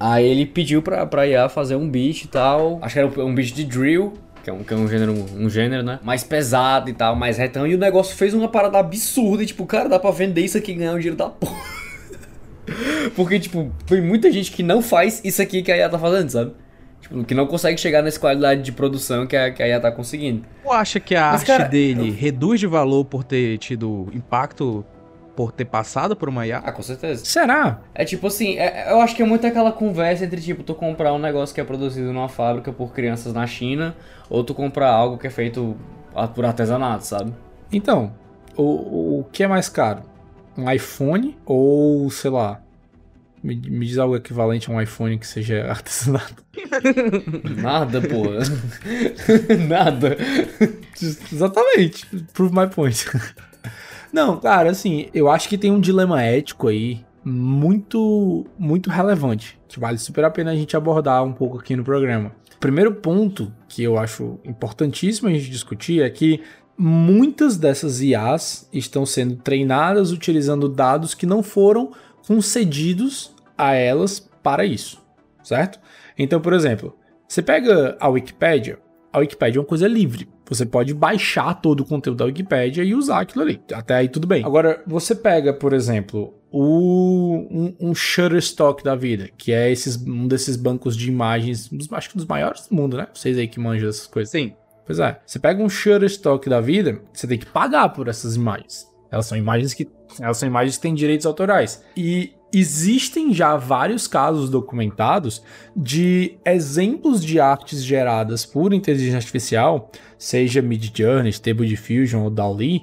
Aí ele pediu pra, pra IA fazer um beat e tal. Acho que era um beat de drill que é um, que é um gênero, um gênero, né? Mais pesado e tal, mais retão. E o negócio fez uma parada absurda. E, tipo, cara, dá pra vender isso aqui e ganhar um dinheiro da porra. Porque, tipo, tem muita gente que não faz isso aqui que a IA tá fazendo, sabe? Tipo, que não consegue chegar nessa qualidade de produção que a, que a IA tá conseguindo.
Tu acha que a Mas, arte cara, dele eu... reduz de valor por ter tido impacto por ter passado por uma IA?
Ah, com certeza.
Será?
É tipo assim, é, eu acho que é muito aquela conversa entre tipo, tu comprar um negócio que é produzido numa fábrica por crianças na China, ou tu comprar algo que é feito por artesanato, sabe?
Então, o, o que é mais caro? Um iPhone ou, sei lá, Me, me diz algo equivalente a um iPhone que seja artesanato.
Nada, porra. Nada.
Exatamente. Prove my point. Não, cara, assim, eu acho que tem um dilema ético aí muito, muito relevante, que vale super a pena a gente abordar um pouco aqui no programa. Primeiro ponto que eu acho importantíssimo a gente discutir é que muitas dessas IAs estão sendo treinadas utilizando dados que não foram concedidos a elas para isso, certo? Então, por exemplo, você pega a Wikipédia, a Wikipédia é uma coisa livre. Você pode baixar todo o conteúdo da Wikipédia e usar aquilo ali. Até aí tudo bem. Agora, você pega, por exemplo, o, um, um Shutterstock da vida, que é esses, um desses bancos de imagens, acho que dos maiores do mundo, né? Vocês aí que manjam essas coisas.
Sim.
Pois é. Você pega um Shutterstock da vida, você tem que pagar por essas imagens. Elas são imagens que elas são imagens que têm direitos autorais. E existem já vários casos documentados de exemplos de artes geradas por inteligência artificial, seja Midjourney, Stable Diffusion ou DALL-E,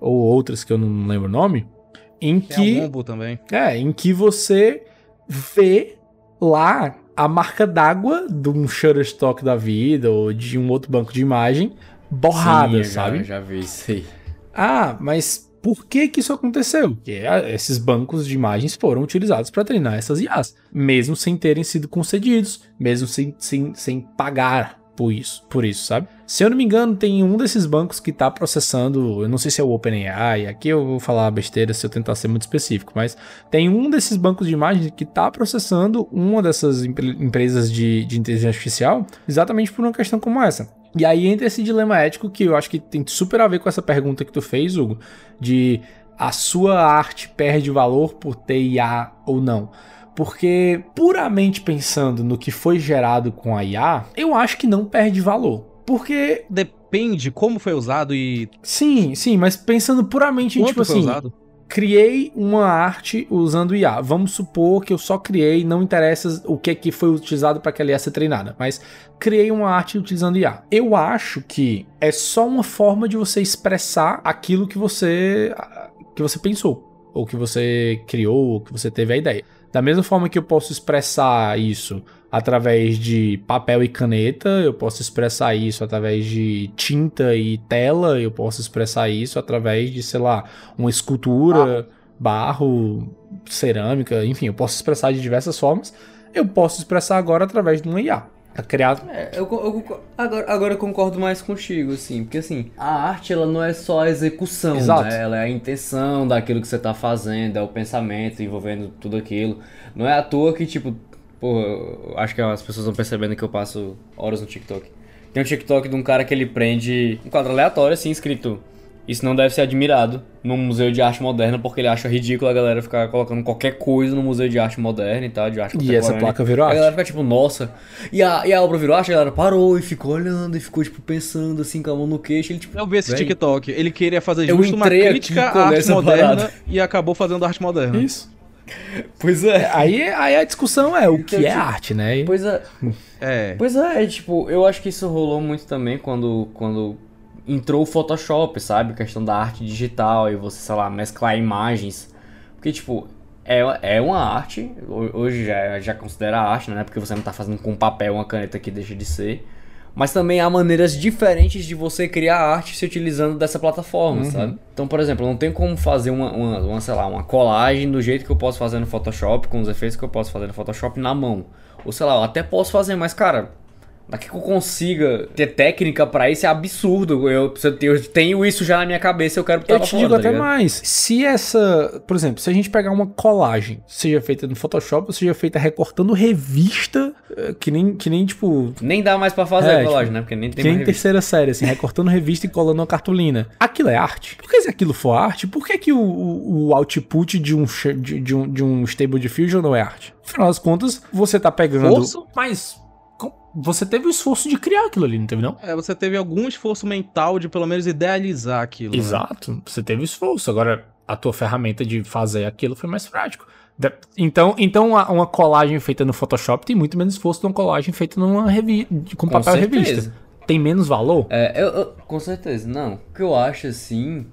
ou outras que eu não lembro o nome, em
Tem
que
também.
é, em que você vê lá a marca d'água de um Shutterstock da vida ou de um outro banco de imagem borrada,
Sim,
sabe?
Já, já vi isso aí.
Ah, mas por que que isso aconteceu? Porque ah, esses bancos de imagens foram utilizados para treinar essas IAs, mesmo sem terem sido concedidos, mesmo sem, sem, sem pagar por isso, por isso, sabe? Se eu não me engano, tem um desses bancos que está processando, eu não sei se é o OpenAI, aqui eu vou falar besteira se eu tentar ser muito específico, mas tem um desses bancos de imagens que está processando uma dessas empresas de, de inteligência artificial exatamente por uma questão como essa. E aí entra esse dilema ético que eu acho que tem super a ver com essa pergunta que tu fez, Hugo, de a sua arte perde valor por ter IA ou não. Porque, puramente pensando no que foi gerado com a IA, eu acho que não perde valor. Porque.
Depende como foi usado e.
Sim, sim, mas pensando puramente em, tipo assim.
usado?
Criei uma arte usando IA. Vamos supor que eu só criei, não interessa o que, que foi utilizado para que ela ia ser treinada, mas criei uma arte utilizando IA. Eu acho que é só uma forma de você expressar aquilo que você que você pensou, ou que você criou, ou que você teve a ideia. Da mesma forma que eu posso expressar isso através de papel e caneta, eu posso expressar isso através de tinta e tela, eu posso expressar isso através de, sei lá, uma escultura, barro, cerâmica, enfim, eu posso expressar de diversas formas. Eu posso expressar agora através de uma IA. Tá criado.
É, eu, eu- agora, agora eu concordo mais contigo, assim, porque assim, a arte ela não é só a execução,
Exato.
né? Ela é a intenção daquilo que você tá fazendo, é o pensamento envolvendo tudo aquilo. Não é à toa que, tipo, pô, eu acho que as pessoas estão percebendo que eu passo horas no TikTok. Tem um TikTok de um cara que ele prende um quadro aleatório, assim, escrito. Isso não deve ser admirado num museu de arte moderna, porque ele acha ridículo a galera ficar colocando qualquer coisa no museu de arte moderna e tal, de arte
E essa placa virou
A
arte.
galera fica tipo, nossa. E a, e a obra virou arte, a galera parou e ficou olhando e ficou, tipo, pensando assim, com a mão no queixo. Ele, tipo,
Eu vi esse
"Véi,
TikTok. Ele queria fazer justo uma crítica à arte moderna
parada.
e acabou fazendo arte moderna.
Isso.
Pois é.
Aí, aí a discussão é o que é
tipo,
arte, né?
Pois é.
É.
Pois é, tipo, eu acho que isso rolou muito também quando, quando entrou o Photoshop, sabe? A questão da arte digital e você, sei lá, mesclar imagens. Porque, tipo, é, é uma arte, ho- hoje já, já considera arte, né? Porque você não tá fazendo com papel uma caneta que deixa de ser. Mas também há maneiras diferentes de você criar arte se utilizando dessa plataforma, sabe? Então, por exemplo, não tem como fazer uma, uma, uma, sei lá, uma colagem do jeito que eu posso fazer no Photoshop, com os efeitos que eu posso fazer no Photoshop na mão. Ou sei lá, eu até posso fazer, mas cara, daqui que eu consiga ter técnica pra isso é absurdo. Eu, eu tenho- isso já na minha cabeça, eu quero
Eu
pra
te digo
tá
até mais. Se essa. Por exemplo, se a gente pegar uma colagem, seja feita no Photoshop ou seja feita recortando revista, eh, que nem, que nem tipo.
Nem dá mais pra fazer
É,
a colagem,
tipo,
né? Porque nem tem
Que nem
mais revista.
terceira série, assim, recortando revista e colando uma cartolina. Aquilo é arte? Porque se aquilo for arte, por que, que o, o, output de um, de, de um, de um Stable Diffusion não é arte? Afinal das contas, você tá pegando.
Força?
Mas. Com- Você teve o esforço de criar aquilo ali, não teve, não?
É, você teve algum esforço mental de pelo menos idealizar aquilo. né?
Exato, você teve esforço. Agora, a tua ferramenta de fazer aquilo foi mais prático. Então, então uma, uma colagem feita no Photoshop tem muito menos esforço de uma colagem feita numa revista com papel
certeza.
revista. Tem menos valor?
É, eu, eu- com certeza, não. O que eu acho assim,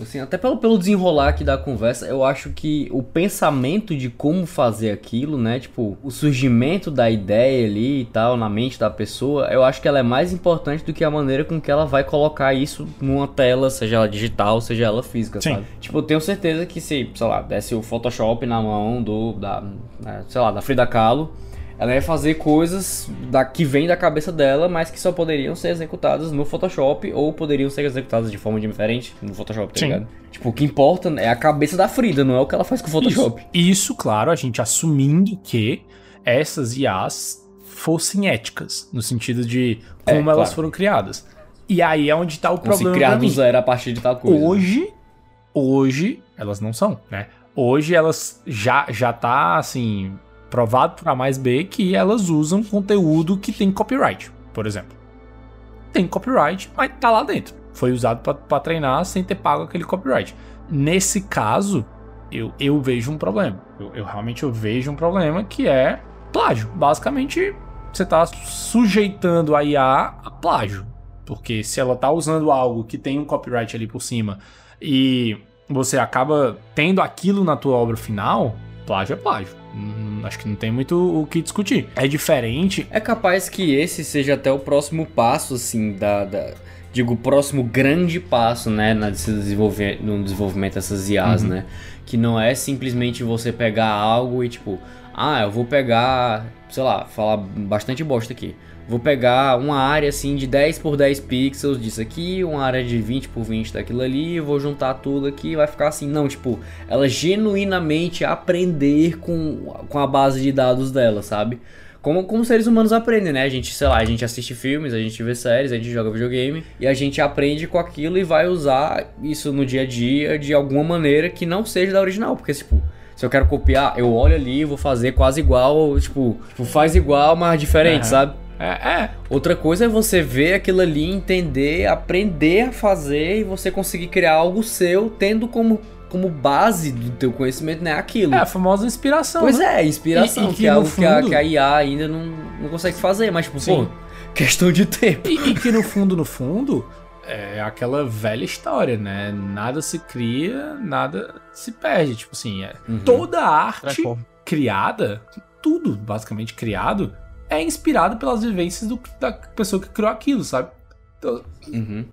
assim, até pelo, pelo desenrolar aqui da conversa, eu acho que o pensamento de como fazer aquilo, né? Tipo, o surgimento da ideia ali e tal na mente da pessoa, eu acho que ela é mais importante do que a maneira com que ela vai colocar isso numa tela, seja ela digital, seja ela física, Sim. sabe? Tipo, eu tenho certeza que se, sei lá, desse o Photoshop na mão do, da, né, sei lá, da Frida Kahlo, ela ia fazer coisas da, que vem da cabeça dela, mas que só poderiam ser executadas no Photoshop ou poderiam ser executadas de forma diferente no Photoshop, tá Sim. ligado? Tipo, o que importa é a cabeça da Frida, não é o que ela faz com o Photoshop.
Isso, Isso claro, a gente assumindo que essas IAs fossem éticas, no sentido de é, como é, elas claro. foram criadas. E aí é onde tá o como problema. Se criar
do zero a partir de tal coisa.
Hoje, hoje, elas não são, né? Hoje elas já, já tá assim provado por A mais B que elas usam conteúdo que tem copyright, por exemplo. Tem copyright, mas tá lá dentro. Foi usado para treinar sem ter pago aquele copyright. Nesse caso, eu, eu vejo um problema. Eu, eu realmente eu vejo um problema que é plágio. Basicamente, você está sujeitando a IA a plágio. Porque se ela está usando algo que tem um copyright ali por cima e você acaba tendo aquilo na tua obra final, plágio é plágio. Hum, acho que não tem muito o que discutir. É diferente.
É capaz que esse seja até o próximo passo, assim, da. da digo, o próximo grande passo, né, na desenvolver, no desenvolvimento dessas IAs, uhum. né? Que não é simplesmente você pegar algo e tipo, ah, eu vou pegar, sei lá, falar bastante bosta aqui. Vou pegar uma área assim de 10 por 10 pixels disso aqui, uma área de 20 por 20 daquilo ali, vou juntar tudo aqui e vai ficar assim. Não, tipo, ela genuinamente aprender com, com a base de dados dela, sabe? Como, como seres humanos aprendem, né? A gente, sei lá, a gente assiste filmes, a gente vê séries, a gente joga videogame e a gente aprende com aquilo e vai usar isso no dia a dia de alguma maneira que não seja da original, porque tipo, se eu quero copiar, eu olho ali e vou fazer quase igual, tipo, tipo faz igual, mas diferente, uhum. sabe?
É, é.
Outra coisa é você ver aquilo ali, entender, aprender a fazer e você conseguir criar algo seu, tendo como, como base do teu conhecimento, né? Aquilo.
É a famosa inspiração.
Pois né? é, inspiração, e, e que, que, é algo fundo... que, a, que, a, IA ainda não, não consegue fazer, mas, tipo, Sim. pô, questão de tempo.
E, e que no fundo, no fundo, é aquela velha história, né? Nada se cria, nada se perde. Tipo assim, é, uhum. toda arte Transforma. criada, tudo basicamente criado, é inspirado pelas vivências do, da pessoa que criou aquilo, sabe? Então,
uhum.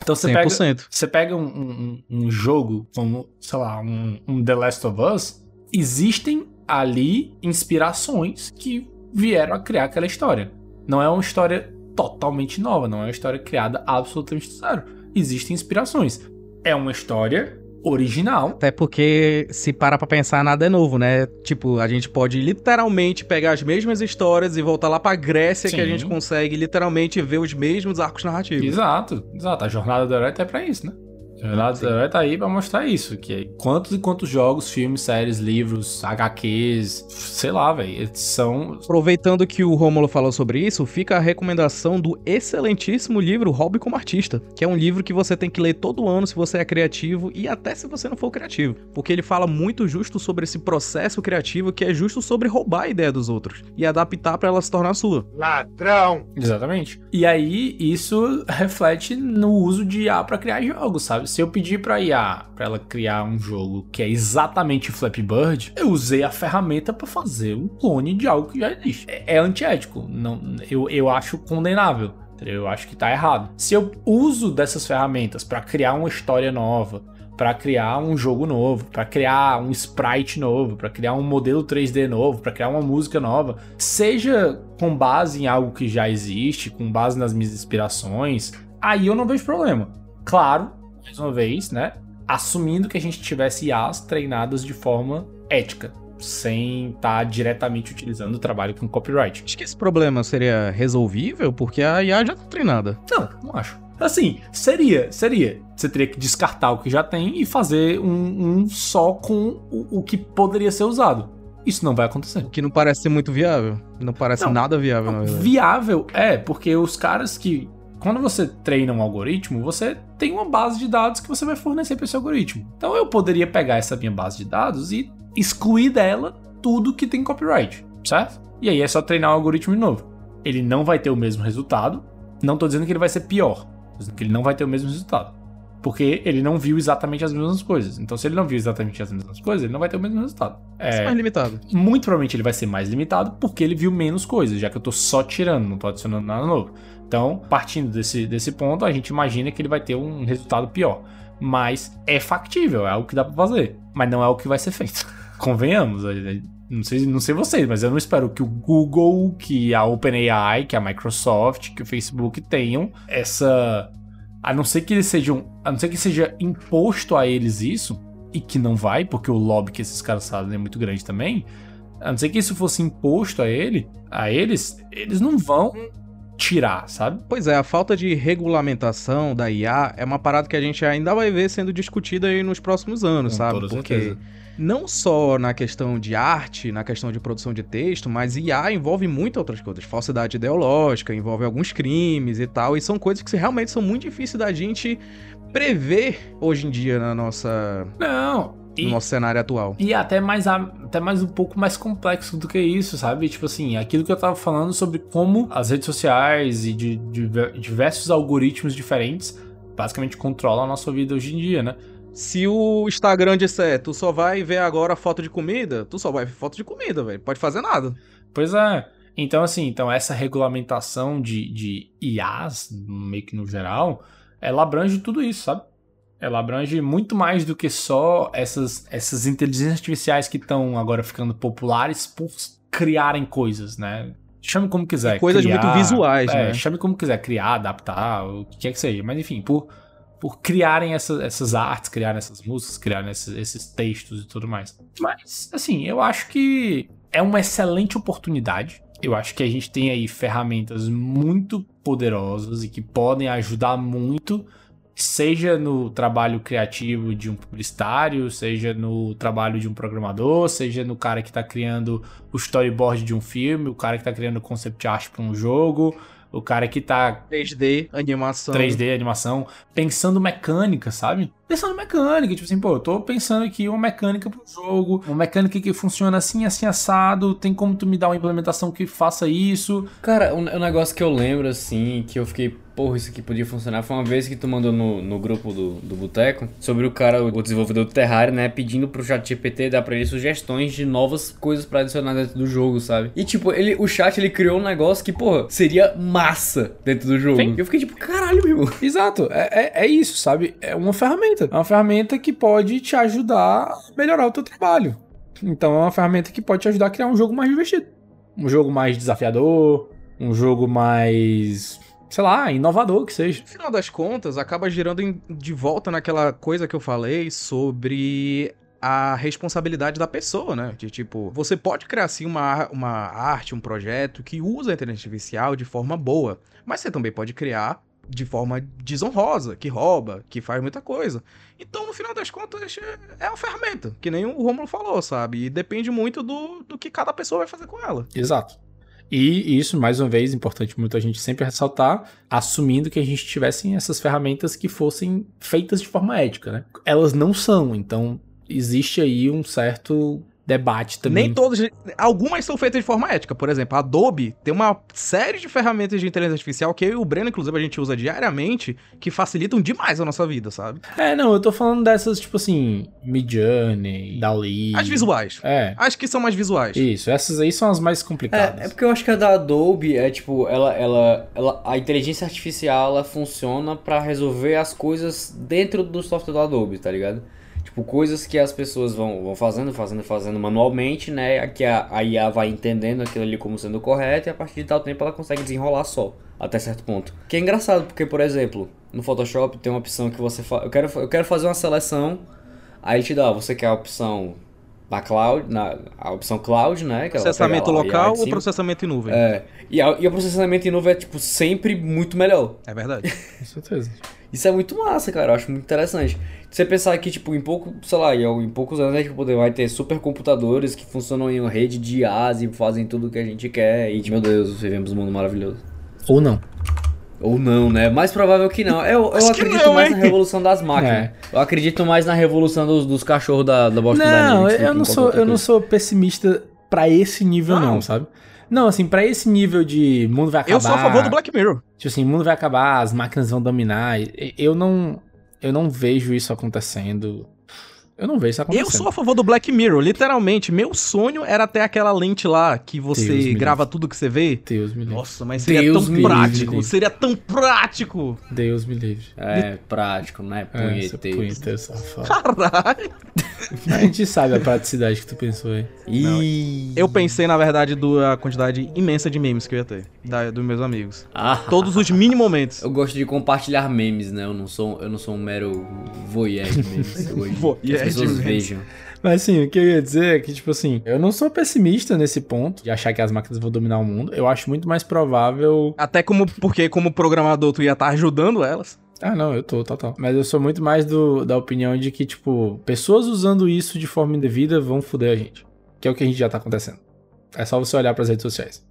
então você 100%. pega, você pega um, um, um, jogo como, sei lá, um, um The Last of Us, existem ali inspirações que vieram a criar aquela história. Não é uma história totalmente nova, não é uma história criada absolutamente zero. Existem inspirações. É uma história original.
Até porque, se para pra pensar, nada é novo, né? Tipo, a gente pode literalmente pegar as mesmas histórias e voltar lá pra Grécia Sim. que a gente consegue literalmente ver os mesmos arcos narrativos.
Exato, exato. A jornada do herói é pra isso, né? Jornada do Herói tá aí pra mostrar isso. Que é quantos e quantos jogos, filmes, séries, livros, HQs, sei lá, velho, são...
Aproveitando que o Rômulo falou sobre isso, fica a recomendação do excelentíssimo livro Hobby como Artista, que é um livro que você tem que ler todo ano se você é criativo e até se você não for criativo. Porque ele fala muito justo sobre esse processo criativo que é justo sobre roubar a ideia dos outros e adaptar para ela se tornar sua.
Ladrão!
Exatamente. E aí, isso reflete no uso de IA pra criar jogos, sabe? Se eu pedir pra IA pra ela criar um jogo que é exatamente Flappy Bird, eu usei a ferramenta para fazer um clone de algo que já existe. É, é antiético. Não, eu, eu acho condenável. Eu acho que tá errado. Se eu uso dessas ferramentas para criar uma história nova, para criar um jogo novo, para criar um sprite novo, para criar um modelo 3D novo, para criar uma música nova, seja com base em algo que já existe, com base nas minhas inspirações, aí eu não vejo problema. Claro, mais uma vez, né? Assumindo que a gente tivesse IAs treinadas de forma ética, sem estar tá diretamente utilizando o trabalho com copyright.
Acho que esse problema seria resolvível porque a IA já tá treinada.
Não, não acho. Assim, seria, seria. Você teria que descartar o que já tem e fazer um, um só com o, o, que poderia ser usado. Isso não vai acontecer. O
que não parece ser muito viável. Não parece não, nada viável,
não, Viável é, porque os caras que quando você treina um algoritmo, você tem uma base de dados que você vai fornecer para esse algoritmo. Então eu poderia pegar essa minha base de dados e excluir dela tudo que tem copyright, certo? E aí é só treinar um algoritmo de novo. Ele não vai ter o mesmo resultado. Não estou dizendo que ele vai ser pior, estou dizendo que ele não vai ter o mesmo resultado. Porque ele não viu exatamente as mesmas coisas. Então, se ele não viu exatamente as mesmas coisas, ele não vai ter o mesmo resultado.
É mais limitado.
Muito provavelmente ele vai ser mais limitado porque ele viu menos coisas, já que eu tô só tirando, não tô adicionando nada novo. Então, partindo desse, desse ponto, a gente imagina que ele vai ter um resultado pior. Mas é factível, é algo que dá pra fazer. Mas não é o que vai ser feito. Convenhamos. Não sei, não sei vocês, mas eu não espero que o Google, que a OpenAI, que a Microsoft, que o Facebook tenham essa. A não ser que eles sejam. A não ser que seja imposto a eles isso, e que não vai, porque o lobby que esses caras fazem é muito grande também. A não ser que isso fosse imposto a ele, a eles, eles não vão tirar, sabe?
Pois é, a falta de regulamentação da IA é uma parada que a gente ainda vai ver sendo discutida aí nos próximos anos, Com sabe? Porque certeza. não só na questão de arte, na questão de produção de texto, mas IA envolve muitas outras coisas. Falsidade ideológica, envolve alguns crimes e tal, e são coisas que realmente são muito difíceis da gente prever hoje em dia na nossa.
Não,
no nosso cenário atual.
E até mais, até mais um pouco mais complexo do que isso, sabe? Tipo assim, aquilo que eu tava falando sobre como as redes sociais e de, de diversos algoritmos diferentes basicamente controlam a nossa vida hoje em dia, né?
Se o Instagram disser, tu só vai ver agora foto de comida, tu só vai ver foto de comida, velho. Pode fazer nada.
Pois é. Então, assim, então essa regulamentação de, de IAs, meio que no geral, ela abrange tudo isso, sabe? Ela abrange muito mais do que só essas, essas inteligências artificiais que estão agora ficando populares por criarem coisas, né? Chame como quiser.
E coisas criar, muito visuais,
é,
né?
Chame como quiser, criar, adaptar, o que quer que seja. Mas enfim, por, por criarem essa, essas artes, criarem essas músicas, criarem esses, esses textos e tudo mais. Mas, assim, eu acho que é uma excelente oportunidade. Eu acho que a gente tem aí ferramentas muito poderosas e que podem ajudar muito seja no trabalho criativo de um publicitário, seja no trabalho de um programador, seja no cara que está criando o storyboard de um filme, o cara que está criando o concept art para um jogo, o cara que tá
3D, animação.
3D, animação, pensando mecânica, sabe? Pensando mecânica, tipo assim, pô, eu tô pensando aqui uma mecânica pro jogo, uma mecânica que funciona assim, assim, assado, tem como tu me dar uma implementação que faça isso.
Cara, um, um negócio que eu lembro, assim, que eu fiquei porra, isso aqui podia funcionar. Foi uma vez que tu mandou no, no grupo do, do Boteco sobre o cara, o desenvolvedor do Terraria, né? Pedindo pro chat GPT dar pra ele sugestões de novas coisas para adicionar dentro do jogo, sabe? E tipo, ele, o chat ele criou um negócio que, porra, seria massa dentro do jogo. Sim. Eu fiquei tipo, caralho, meu.
Exato, é, é, é isso, sabe? É uma ferramenta. É uma ferramenta que pode te ajudar a melhorar o teu trabalho. Então é uma ferramenta que pode te ajudar a criar um jogo mais divertido. Um jogo mais desafiador, um jogo mais sei lá, inovador que seja.
No final das contas, acaba girando em, de volta naquela coisa que eu falei sobre a responsabilidade da pessoa, né? De tipo, você pode criar assim uma, uma arte, um projeto que usa a inteligência artificial de forma boa, mas você também pode criar de forma desonrosa, que rouba, que faz muita coisa. Então, no final das contas, é uma ferramenta, que nem o Romulo falou, sabe? E depende muito do, do que cada pessoa vai fazer com ela.
Exato. E isso, mais uma vez, importante muito a gente sempre ressaltar, assumindo que a gente tivesse essas ferramentas que fossem feitas de forma ética, né? Elas não são, então existe aí um certo debate também.
Nem todas. Algumas são feitas de forma ética. Por exemplo, a Adobe tem uma série de ferramentas de inteligência artificial que eu e o Breno, inclusive, a gente usa diariamente, que facilitam demais a nossa vida, sabe?
É, não, eu tô falando dessas, tipo assim, Midjourney, Dali.
As visuais.
É.
As que são mais visuais.
Isso, essas aí são as mais complicadas.
É, é porque eu acho que a da Adobe é tipo, ela, ela, ela a inteligência artificial ela funciona para resolver as coisas dentro do software da Adobe, tá ligado? Tipo, coisas que as pessoas vão, vão fazendo, fazendo, fazendo manualmente, né? Que a, a IA vai entendendo aquilo ali como sendo correto e a partir de tal tempo ela consegue desenrolar só, até certo ponto. Que é engraçado, porque, por exemplo, no Photoshop tem uma opção que você faz. Eu quero, eu quero fazer uma seleção, aí te dá, você quer a opção na cloud, na a opção cloud, né?
Que processamento local ou processamento em nuvem?
É. E, a, e o processamento em nuvem é, tipo, sempre muito melhor.
É verdade.
Com certeza.
Isso é muito massa, cara. Eu acho muito interessante. Você pensar que, tipo, em pouco, sei lá, em poucos anos a gente vai ter supercomputadores que funcionam em uma rede de IaaS e fazem tudo o que a gente quer. E, meu Deus, vivemos um mundo maravilhoso.
Ou não.
Ou não, né? Mais provável que não. Eu, eu acredito não, mais hein? na revolução das máquinas. É. Eu acredito mais na revolução dos, dos cachorros da, da Boston
Não, eu, não sou, eu não sou pessimista para esse nível, não, não sabe? Não, assim, para esse nível de mundo vai acabar.
Eu sou a favor do Black Mirror.
Tipo assim, mundo vai acabar, as máquinas vão dominar. Eu não. Eu não vejo isso acontecendo. Eu não vejo isso acontecendo.
Eu sou a favor do Black Mirror, literalmente. Meu sonho era ter aquela lente lá que você grava tudo que você vê.
Deus me livre.
Nossa, mas seria Deus tão prático. Livre. Seria tão prático.
Deus me livre.
É, prático, né? Punheteiro. É, punheteiro
safado. Caralho. A gente sabe a praticidade que tu pensou aí.
E... Eu pensei, na verdade, da quantidade imensa de memes que eu ia ter. Da, dos meus amigos. Ah. Todos os mini momentos.
Eu gosto de compartilhar memes, né? Eu não sou, eu não sou um mero voyeur de memes. Eu voyeur pessoas vejam.
Mas assim, o que eu ia dizer é que, tipo assim, eu não sou pessimista nesse ponto de achar que as máquinas vão dominar o mundo. Eu acho muito mais provável.
Até como porque, como programador, tu ia estar tá ajudando elas.
Ah, não, eu tô, total. Mas eu sou muito mais do, da opinião de que, tipo, pessoas usando isso de forma indevida vão foder a gente. Que é o que a gente já tá acontecendo. É só você olhar pras redes sociais.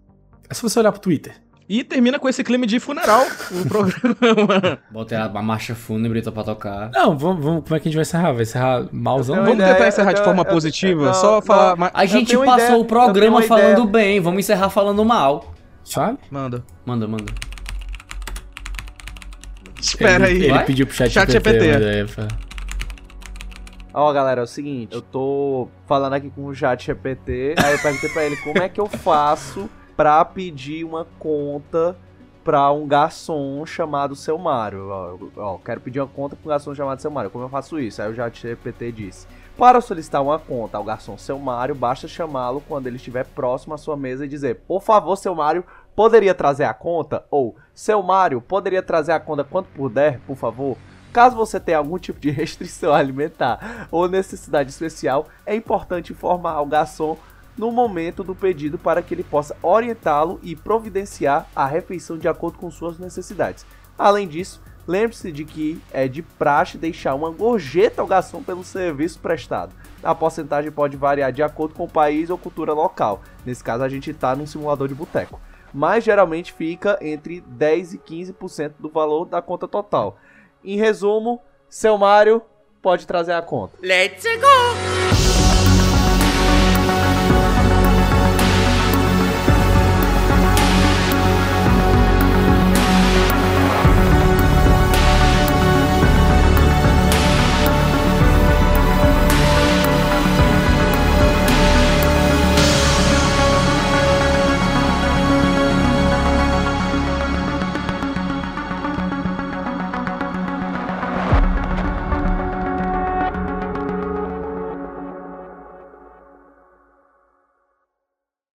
É só você olhar pro Twitter.
E termina com esse clima de funeral o programa.
Botei a marcha fúnebre pra tocar.
Não, vamos, vamos, como é que a gente vai encerrar? Vai encerrar malzão?
Vamos
ideia,
tentar encerrar de forma positiva, não, só não, falar... Não,
a gente passou ideia, o programa falando bem, vamos encerrar falando mal.
Sabe?
Manda.
Manda, manda.
Espera
ele,
aí.
Ele vai? pediu pro chat, chat GPT.
Ó, galera, é o seguinte, eu tô falando aqui com o chat GPT, aí eu perguntei pra ele como é que eu faço pra pedir uma conta pra um garçom chamado Seu Mário. Ó, ó, quero pedir uma conta pra um garçom chamado Seu Mário. Como eu faço isso? Aí o ChatGPT disse: Para solicitar uma conta ao garçom Seu Mário, basta chamá-lo quando ele estiver próximo à sua mesa e dizer: Por favor, Seu Mário, poderia trazer a conta? Ou Seu Mário, poderia trazer a conta quanto puder, por favor? Caso você tenha algum tipo de restrição alimentar ou necessidade especial, é importante informar ao garçom no momento do pedido para que ele possa orientá-lo e providenciar a refeição de acordo com suas necessidades. Além disso, lembre-se de que é de praxe deixar uma gorjeta ao garçom pelo serviço prestado. A porcentagem pode variar de acordo com o país ou cultura local. Nesse caso, a gente está num simulador de boteco. Mas geralmente fica entre 10 e 15% do valor da conta total. Em resumo, seu Mário pode trazer a conta.
Let's go!